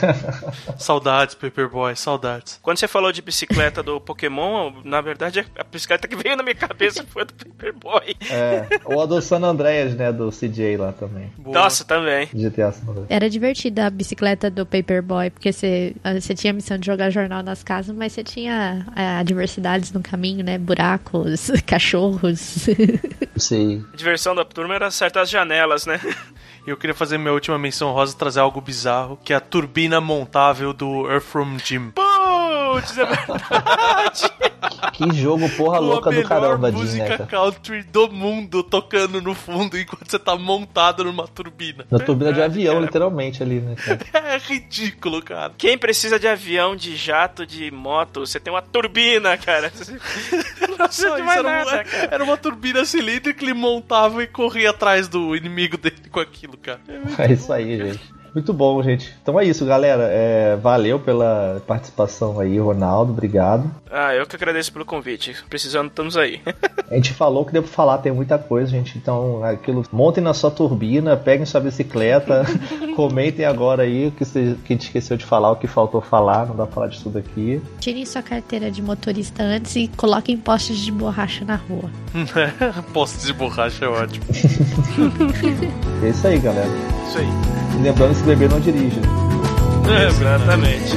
Saudades, Paperboy, saudades. Quando você falou de bicicleta do Pokémon, na verdade a bicicleta que veio na minha cabeça foi a do Paperboy. É. Ou a do San Andreas, né? Do CJ lá também. Boa. Nossa, também. GTA San Andreas. Era divertida a bicicleta do Paperboy, porque você, você tinha a missão de jogar jornal nas casas, mas você tinha é, adversidades no caminho, né? Buracos, cachorros. Sim. A diversão da turma era acertar as janelas, né? E eu queria fazer minha última menção rosa e trazer algo bizarro, que é a turbina montável do Earthworm Jim. Putz, é verdade. Que jogo porra a louca do caramba, música né, cara? country do mundo tocando no fundo enquanto você tá montado numa turbina. Na turbina de avião, cara. literalmente, ali, né, cara? É ridículo, cara. Quem precisa de avião, de jato, de moto, você tem uma turbina, cara. Não precisa Só de isso, mais era, nada, uma, cara. era uma turbina cilíndrica que ele montava e corria atrás do inimigo dele com aquilo, cara. É isso aí, gente. Muito bom, gente. Então é isso, galera. É, valeu pela participação aí, Ronaldo. Obrigado. Ah, eu que agradeço pelo convite. Precisando, estamos aí. A gente falou que deu pra falar, tem muita coisa, gente. Então, aquilo. Montem na sua turbina, peguem sua bicicleta, comentem agora aí o que, você, que a gente esqueceu de falar, o que faltou falar. Não dá pra falar de tudo aqui. Tirem sua carteira de motorista antes e coloquem postes de borracha na rua. Posto de borracha é ótimo. É isso aí, galera. Isso aí. Lembrando beber não dirige. Exatamente.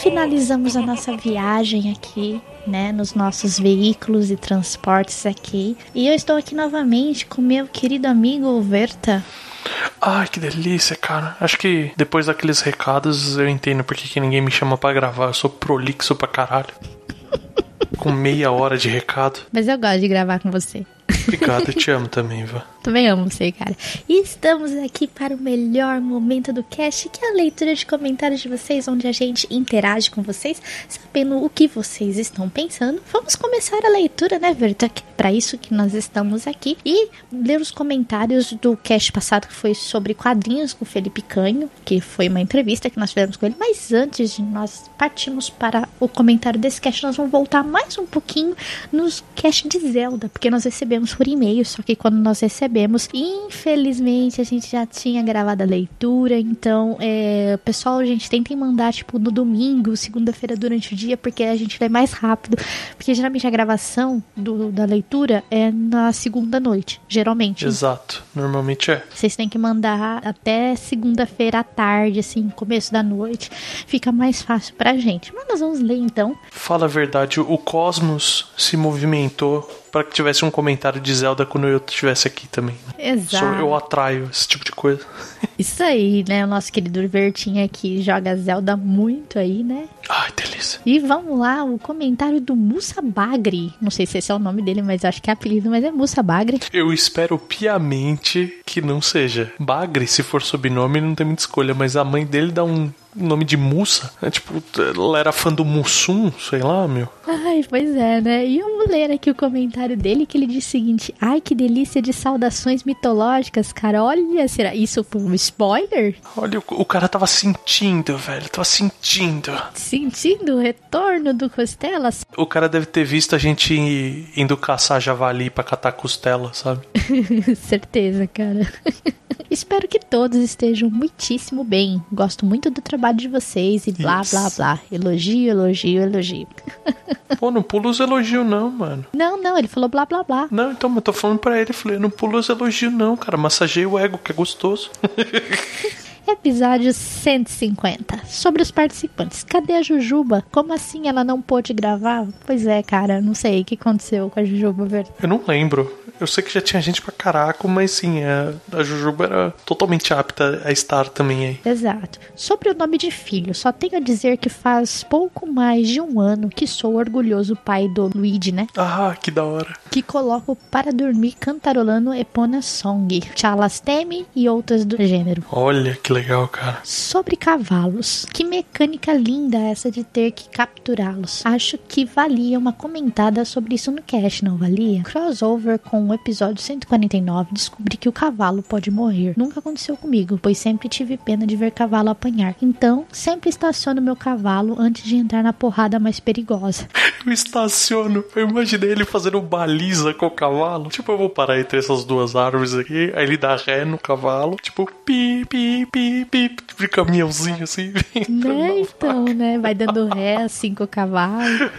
Finalizamos a nossa viagem aqui, né, nos nossos veículos e transportes aqui. E eu estou aqui novamente com meu querido amigo Verta. Ai, que delícia, cara. Acho que depois daqueles recados eu entendo porque que ninguém me chama pra gravar. Eu sou prolixo pra caralho. Com meia hora de recado. Mas eu gosto de gravar com você. Obrigado, te amo também, Ivan. Também amo você, cara. E estamos aqui para o melhor momento do cast, que é a leitura de comentários de vocês, onde a gente interage com vocês, sabendo o que vocês estão pensando. Vamos começar a leitura, né, Verta? Que é Para isso que nós estamos aqui. E ler os comentários do cast passado, que foi sobre quadrinhos com o Felipe Canho, que foi uma entrevista que nós fizemos com ele. Mas antes de nós partirmos para o comentário desse cast, nós vamos voltar mais um pouquinho nos cast de Zelda, porque nós recebemos por e-mail, só que quando nós recebemos, infelizmente a gente já tinha gravado a leitura, então é, pessoal, a gente tentem mandar tipo no domingo, segunda-feira durante o dia, porque a gente lê mais rápido, porque geralmente a gravação do, da leitura é na segunda noite, geralmente. Exato. Normalmente é. Vocês têm que mandar até segunda-feira à tarde, assim, começo da noite. Fica mais fácil pra gente. Mas nós vamos ler então. Fala a verdade, o Cosmos se movimentou para que tivesse um comentário de Zelda quando eu estivesse aqui também. Exato. Eu atraio esse tipo de coisa. Isso aí, né? O nosso querido Vertinho aqui joga Zelda muito aí, né? Ai, delícia. E vamos lá, o comentário do Musa Bagri. Não sei se esse é o nome dele, mas acho que é apelido, mas é Musa Bagri. Eu espero piamente que não seja. Bagre, se for sobrenome, não tem muita escolha, mas a mãe dele dá um nome de Musa. É tipo, ela era fã do Mussum, sei lá, meu. Ai, pois é, né? E eu vou ler aqui o comentário dele que ele diz o seguinte: Ai, que delícia de saudações mitológicas, cara. Olha, será isso foi um spoiler? Olha, o, o cara tava sentindo, velho. Tava sentindo. Sentindo o retorno do Costelas? O cara deve ter visto a gente indo caçar javali pra catar costela, sabe? Certeza, cara. Espero que todos estejam muitíssimo bem. Gosto muito do trabalho de vocês e blá Isso. blá blá. Elogio, elogio, elogio. Pô, não pula os elogios não, mano. Não, não, ele falou blá blá blá. Não, então, eu tô falando pra ele, falei, não pula os elogios não, cara. Massageia o ego, que é gostoso. Episódio 150. Sobre os participantes. Cadê a Jujuba? Como assim ela não pôde gravar? Pois é, cara, não sei o que aconteceu com a Jujuba, velho. Eu não lembro. Eu sei que já tinha gente pra caraco, mas sim, a, a Jujuba era totalmente apta a estar também aí. Exato. Sobre o nome de filho, só tenho a dizer que faz pouco mais de um ano que sou orgulhoso pai do Luigi, né? Ah, que da hora. Que coloco para dormir cantarolando Epona Song, Chalasteme e outras do gênero. Olha que legal, cara. Sobre cavalos, que mecânica linda essa de ter que capturá-los. Acho que valia uma comentada sobre isso no cast, não valia? Crossover com episódio 149, descobri que o cavalo pode morrer. Nunca aconteceu comigo, pois sempre tive pena de ver cavalo apanhar. Então, sempre estaciono meu cavalo antes de entrar na porrada mais perigosa. Eu estaciono. Eu imaginei ele fazendo baliza com o cavalo. Tipo, eu vou parar entre essas duas árvores aqui. Aí ele dá ré no cavalo. Tipo, pi, pi, pi, pi. De caminhãozinho assim. Né, então, né? Vai dando ré assim com o cavalo.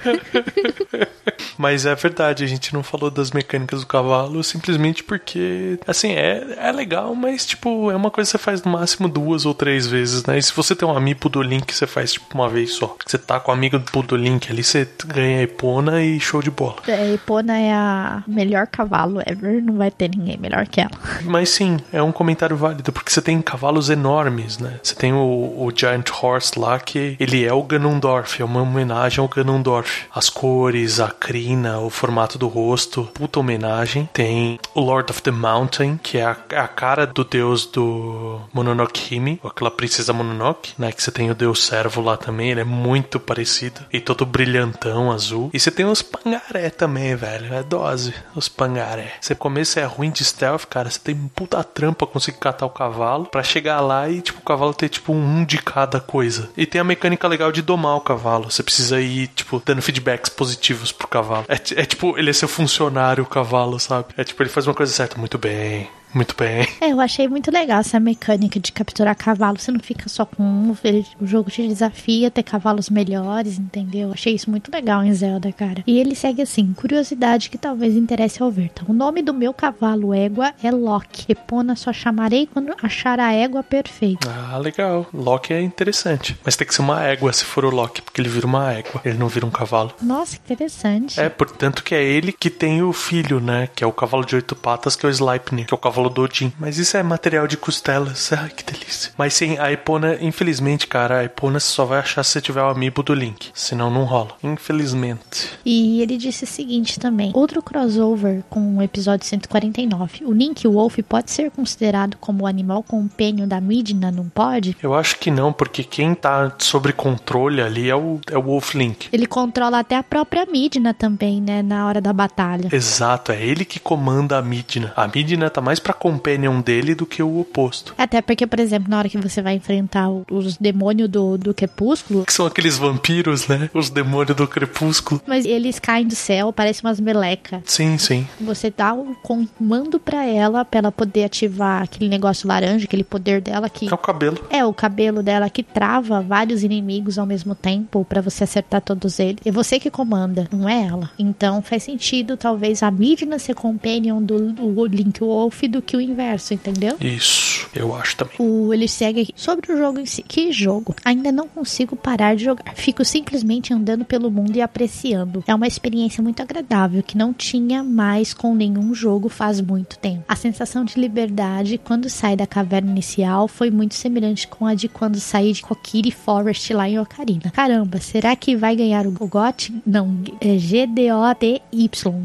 Mas é verdade, a gente não falou das mecânicas do cavalo simplesmente porque, assim, é, é legal, mas, tipo, é uma coisa que você faz no máximo duas ou três vezes, né? E se você tem um amigo do Link, você faz, tipo, uma vez só. Você tá com o amigo do Link ali, você ganha a Epona e show de bola. É, Epona é a melhor cavalo ever, não vai ter ninguém melhor que ela. Mas sim, é um comentário válido, porque você tem cavalos enormes, né? Você tem o, o Giant Horse lá, que ele é o Ganondorf, é uma homenagem ao Ganondorf. As cores, a crina, o formato do rosto, puta homenagem. Tem o Lord of the Mountain, que é a, é a cara do deus do Mononoke Hime, aquela princesa Mononoke, né? Que você tem o deus servo lá também, ele é muito parecido. E todo brilhantão, azul. E você tem os pangaré também, velho. É dose, os pangaré. Você começa é ruim de stealth, cara. Você tem puta trampa conseguir catar o cavalo pra chegar lá e, tipo, o cavalo ter, tipo, um de cada coisa. E tem a mecânica legal de domar o cavalo. Você precisa ir, tipo, dando feedbacks positivos pro cavalo. É, é tipo, ele é seu funcionário, o cavalo, sabe? É tipo, ele faz uma coisa certa. Muito bem, muito bem. É, eu achei muito legal essa mecânica de capturar cavalo. Você não fica só com um, ele- o jogo te desafia a ter cavalos melhores, entendeu? Eu Achei isso muito legal em Zelda, cara. E ele segue assim: curiosidade que talvez interesse ao Verta. O nome do meu cavalo égua é Loki. Epona só chamarei quando achar a égua perfeita. Ah, legal. Loki é interessante. Mas tem que ser uma égua se for o Loki, porque ele vira uma égua. Ele não vira um cavalo. Nossa, que interessante. É, portanto que é ele que tem o filho, né? Que é o cavalo de oito patas, que é o Sleipnir, que é o cavalo do Odin. Mas isso é material de costelas. Ai, que delícia. Mas sim, a Epona, infelizmente, cara, a Epona você só vai achar se você tiver o amiibo do Link. Senão não rola. Infelizmente. E ele disse o seguinte também: outro crossover com o episódio 149. O Link Wolf pode ser considerado como o animal companion da Midna, não pode? Eu acho que não, porque quem tá sobre controle ali é o, é o Wolf Link. Ele controla até a própria Midna também, né? Na hora da batalha. Exato, é ele que comanda a Midna. A Midna tá mais pra companion dele do que o oposto. Até porque, por exemplo, na hora que você vai enfrentar os demônios do, do crepúsculo, Que são aqueles vampiros, né? Os demônios do crepúsculo. mas eles caem do céu, parecem umas melecas. Sim, sim. Você dá o comando pra ela, pra ela poder ativar aquele negócio laranja, aquele poder dela que É o cabelo. É o cabelo dela que trava vários inimigos ao mesmo tempo pra você acertar todos eles. É você que comanda, não é ela. Então faz sentido talvez a Midna ser companion do, do Link Wolf do que o inverso, entendeu? Isso, eu acho também. O, ele segue aqui. Sobre o jogo em si. Que jogo? Ainda não consigo parar de jogar. Fico simplesmente andando pelo mundo e apreciando. É uma experiência muito agradável que não tinha mais com nenhum jogo faz muito tempo. A sensação de liberdade quando sai da caverna inicial foi muito semelhante com a de quando saí de Kokiri Forest lá em Ocarina. Caramba, será que vai ganhar o GOT? Não, é GDOTY,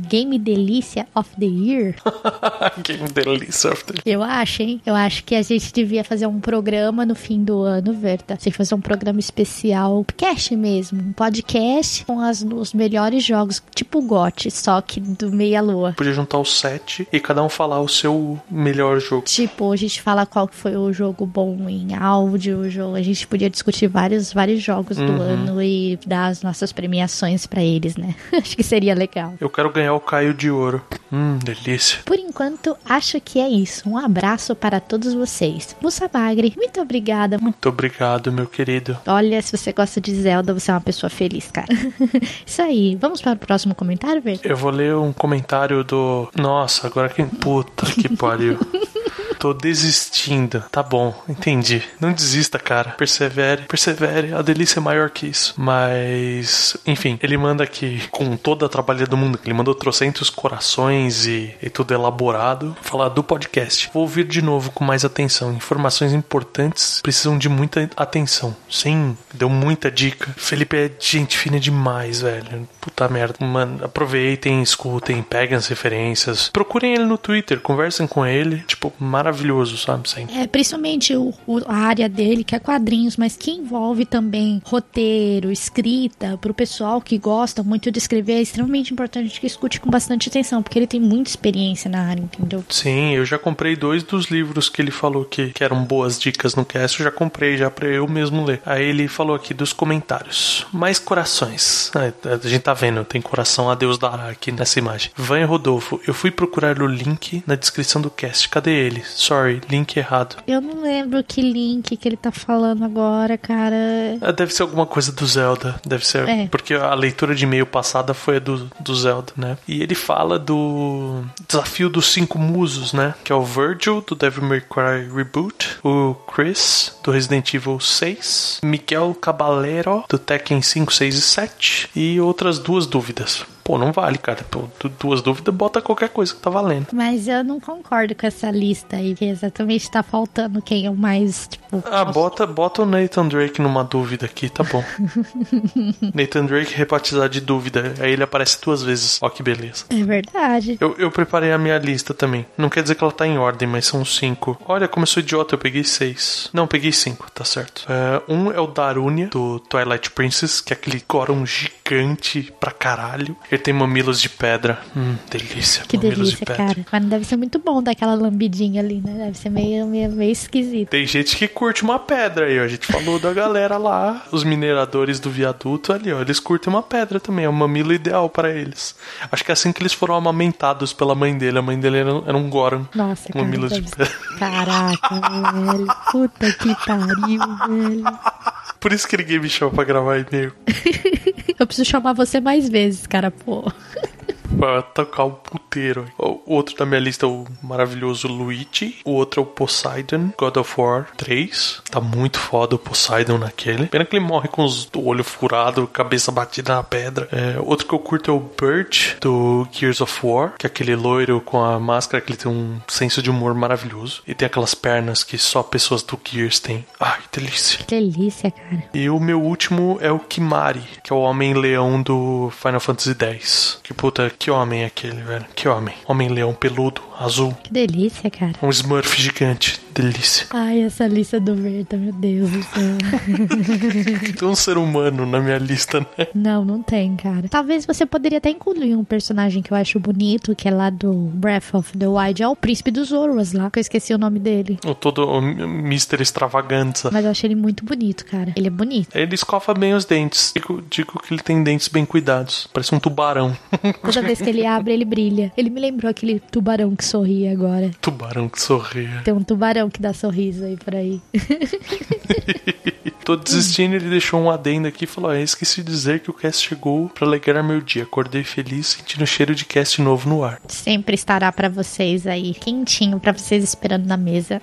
Game Delícia of the Year? Game delícia. Eu acho, hein? Eu acho que a gente devia fazer um programa no fim do ano, Verta. Tem que fazer um programa especial, cast mesmo, um podcast com as, os melhores jogos, tipo o GOT, só que do Meia Lua. Podia juntar os sete e cada um falar o seu melhor jogo. Tipo, a gente fala qual foi o jogo bom em áudio, jogo. A gente podia discutir vários, vários jogos do ano e dar as nossas premiações pra eles, né? Acho que seria legal. Eu quero ganhar o Caio de Ouro. Hum, delícia. Por enquanto, acho que é isso. Um abraço para todos vocês. Musa Bagre, muito obrigada. Muito obrigado, meu querido. Olha, se você gosta de Zelda, você é uma pessoa feliz, cara. Isso aí. Vamos para o próximo comentário, Verde? Eu vou ler um comentário do. Nossa, agora quem. Puta que pariu. Tô desistindo. Tá bom, entendi. Não desista, cara. Persevere, persevere. A delícia é maior que isso. Mas, enfim, ele manda aqui com toda a trabalha do mundo. Ele mandou trocentos corações e, e tudo elaborado. Falar do podcast. Vou ouvir de novo com mais atenção. Informações importantes precisam de muita atenção. Sim, deu muita dica. Felipe é gente fina demais, velho. Puta merda. Mano, aproveitem, escutem, peguem as referências. Procurem ele no Twitter, conversem com ele. Tipo, maravilhoso, sabe? Sim. É, principalmente o, o- a área dele, que é quadrinhos, mas que envolve também roteiro, escrita, pro pessoal que gosta muito de escrever, é extremamente importante que escute com bastante atenção, porque ele tem muita experiência na área, entendeu? Sim, eu já comprei dois dos livros que ele falou que, que eram boas dicas no cast. Eu já comprei já pra eu mesmo ler. Aí ele falou aqui dos comentários. Mais corações. Ah, a gente tá vendo, tem coração a Deus dará aqui nessa imagem. Van Rodolfo, eu fui procurar o link na descrição do cast. Cadê ele? Sorry, link errado. Eu não lembro que link que ele tá falando agora, cara. Ah, Deve ser alguma coisa do Zelda. Deve ser. É. Porque a leitura de e-mail passada foi a do, do Zelda, né? E ele fala do desafio dos cinco musos, né? Que é o Virgil, do Devil May Cry Reboot. O Chris, do Resident Evil 6. Miguel Caballero, do Tekken 5, 6 e 7. E outras duas dúvidas. Pô, não vale, cara. Pô, du- duas dúvidas, bota qualquer coisa que tá valendo. Mas eu não concordo com essa lista aí, que exatamente tá faltando quem é o mais, tipo. Ah, bota, bota o Nathan Drake numa dúvida aqui, tá bom. Nathan Drake rebatizar de dúvida. Aí ele aparece duas vezes. Ó, que beleza. É verdade. Eu, eu preparei a minha lista também. Não quer dizer que ela tá em ordem, mas são cinco. Olha, como eu sou idiota, eu peguei seis. Não, peguei cinco, tá certo. É, um é o Darunia, do Twilight Princess, que é aquele Goron gigante pra caralho. Ele tem mamilos de pedra. Hum, delícia. Que mamilos delícia, de pedra. cara. Mas não deve ser muito bom dar aquela lambidinha ali, né? Deve ser meio, meio, meio esquisito. Tem gente que curte uma pedra aí, ó. A gente falou da galera lá, os mineradores do viaduto ali, ó. Eles curtem uma pedra também, é o mamilo ideal pra eles. Acho que é assim que eles foram amamentados pela mãe dele. A mãe dele era, era um Goron. Nossa, com cara. mamilos de pedra. Caraca, velho. Puta que pariu, velho. Por isso que ninguém me chama pra gravar e-mail. Eu preciso chamar você mais vezes, cara, pô. Pra tocar o puteiro. O outro da minha lista é o maravilhoso Luigi. O outro é o Poseidon, God of War 3. Tá muito foda o Poseidon naquele. Pena que ele morre com os, o olho furado, cabeça batida na pedra. É, outro que eu curto é o Burt, do Gears of War. Que é aquele loiro com a máscara que ele tem um senso de humor maravilhoso. E tem aquelas pernas que só pessoas do Gears têm. Ai, delícia. Que delícia, cara. E o meu último é o Kimari, que é o Homem-Leão do Final Fantasy X. Que puta, que homem é aquele, velho? Que homem. Homem-Leão peludo, azul. Que delícia, cara. Um Smurf gigante. Delícia. Ai, essa lista do Verta, meu Deus do céu. Tem um ser humano na minha lista, né? Não, não tem, cara. Talvez você poderia até incluir um personagem que eu acho bonito, que é lá do Breath of the Wild, é o príncipe dos Zoroas lá, que eu esqueci o nome dele. O todo o Mr. Extravaganza. Mas eu achei ele muito bonito, cara. Ele é bonito. Ele escova bem os dentes. Digo, digo que ele tem dentes bem cuidados. Parece um tubarão. Toda vez que ele abre, ele brilha. Ele me lembrou aquele tubarão que sorri agora. tubarão que sorria. Tem um tubarão que dá sorriso aí por aí. Tô desistindo, ele deixou um adendo aqui e falou: ah, esqueci de dizer que o cast chegou pra alegrar meu dia. Acordei feliz, sentindo o cheiro de cast novo no ar. Sempre estará pra vocês aí, quentinho pra vocês esperando na mesa.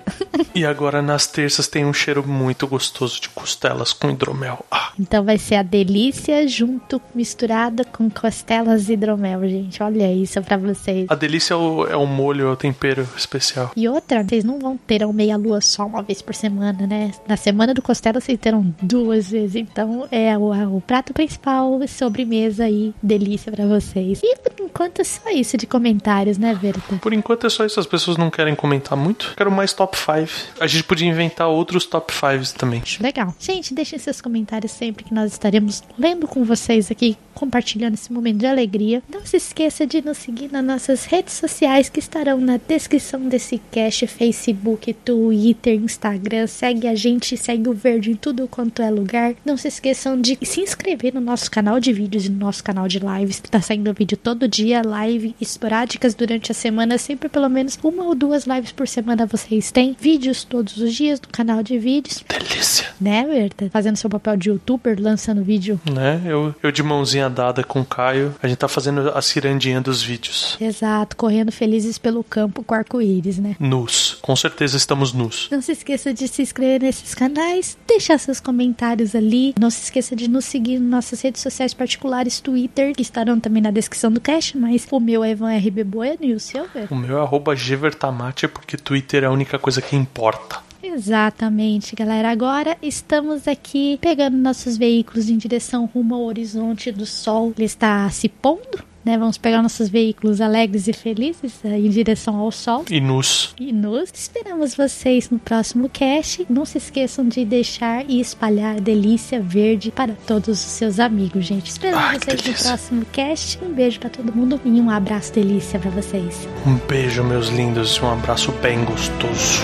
E agora nas terças tem um cheiro muito gostoso de costelas com hidromel. Ah, Então vai ser a delícia junto misturada com costelas e hidromel, gente. Olha isso pra vocês. a delícia é o, é o molho, é o tempero especial. E outra, vocês não vão ter a meia lua só uma vez por semana, né? Na semana do costela vocês terão duas vezes. Então é o, o prato principal, sobremesa e delícia pra vocês. E por enquanto é só isso de comentários, né, Verta? Por enquanto é só isso, as pessoas não querem comentar muito. Quero mais top 5. A gente podia inventar outros top 5 também. Legal. Gente, deixem seus comentários sempre que nós estaremos lendo com vocês aqui, compartilhando esse momento de alegria. Não se esqueça de nos seguir nas nossas redes sociais que estarão na descrição desse cast, Facebook, Twitter, Instagram. Segue a gente, segue o Verde em tudo quanto é lugar. Não se esqueçam de se inscrever no nosso canal de vídeos e no nosso canal de lives, tá saindo vídeo todo dia, live esporádicas durante a semana, sempre pelo menos uma ou duas lives por semana vocês têm. Vídeos todos os dias no canal de vídeos Delícia. né, Berta? Fazendo seu papel de youtuber youtuber lançando vídeo. Né? Eu, eu de mãozinha dada com o Caio, a gente tá fazendo a cirandinha dos vídeos. Exato, correndo felizes pelo campo com arco-íris, né? Nus. Com certeza estamos nus. Não se esqueça de se inscrever nesses canais, deixar seus comentários ali. Não se esqueça de nos seguir nas nossas redes sociais particulares, Twitter, que estarão também na descrição do cast, mas o meu é Evan RB Bueno e o seu, velho? O meu é arroba Gevertamate, porque Twitter é a única coisa que importa. Exatamente, galera. Agora estamos aqui pegando nossos veículos em direção rumo ao horizonte do sol. Ele está se pondo, né? Vamos pegar nossos veículos alegres e felizes eh, em direção ao sol. E nus. E nos esperamos vocês no próximo cast. Não se esqueçam de deixar e espalhar delícia verde para todos os seus amigos, gente. Esperamos Ai, vocês no próximo cast. Um beijo para todo mundo e um abraço delícia para vocês. Um beijo, meus lindos, e um abraço bem gostoso.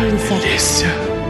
Delícia. Delícia.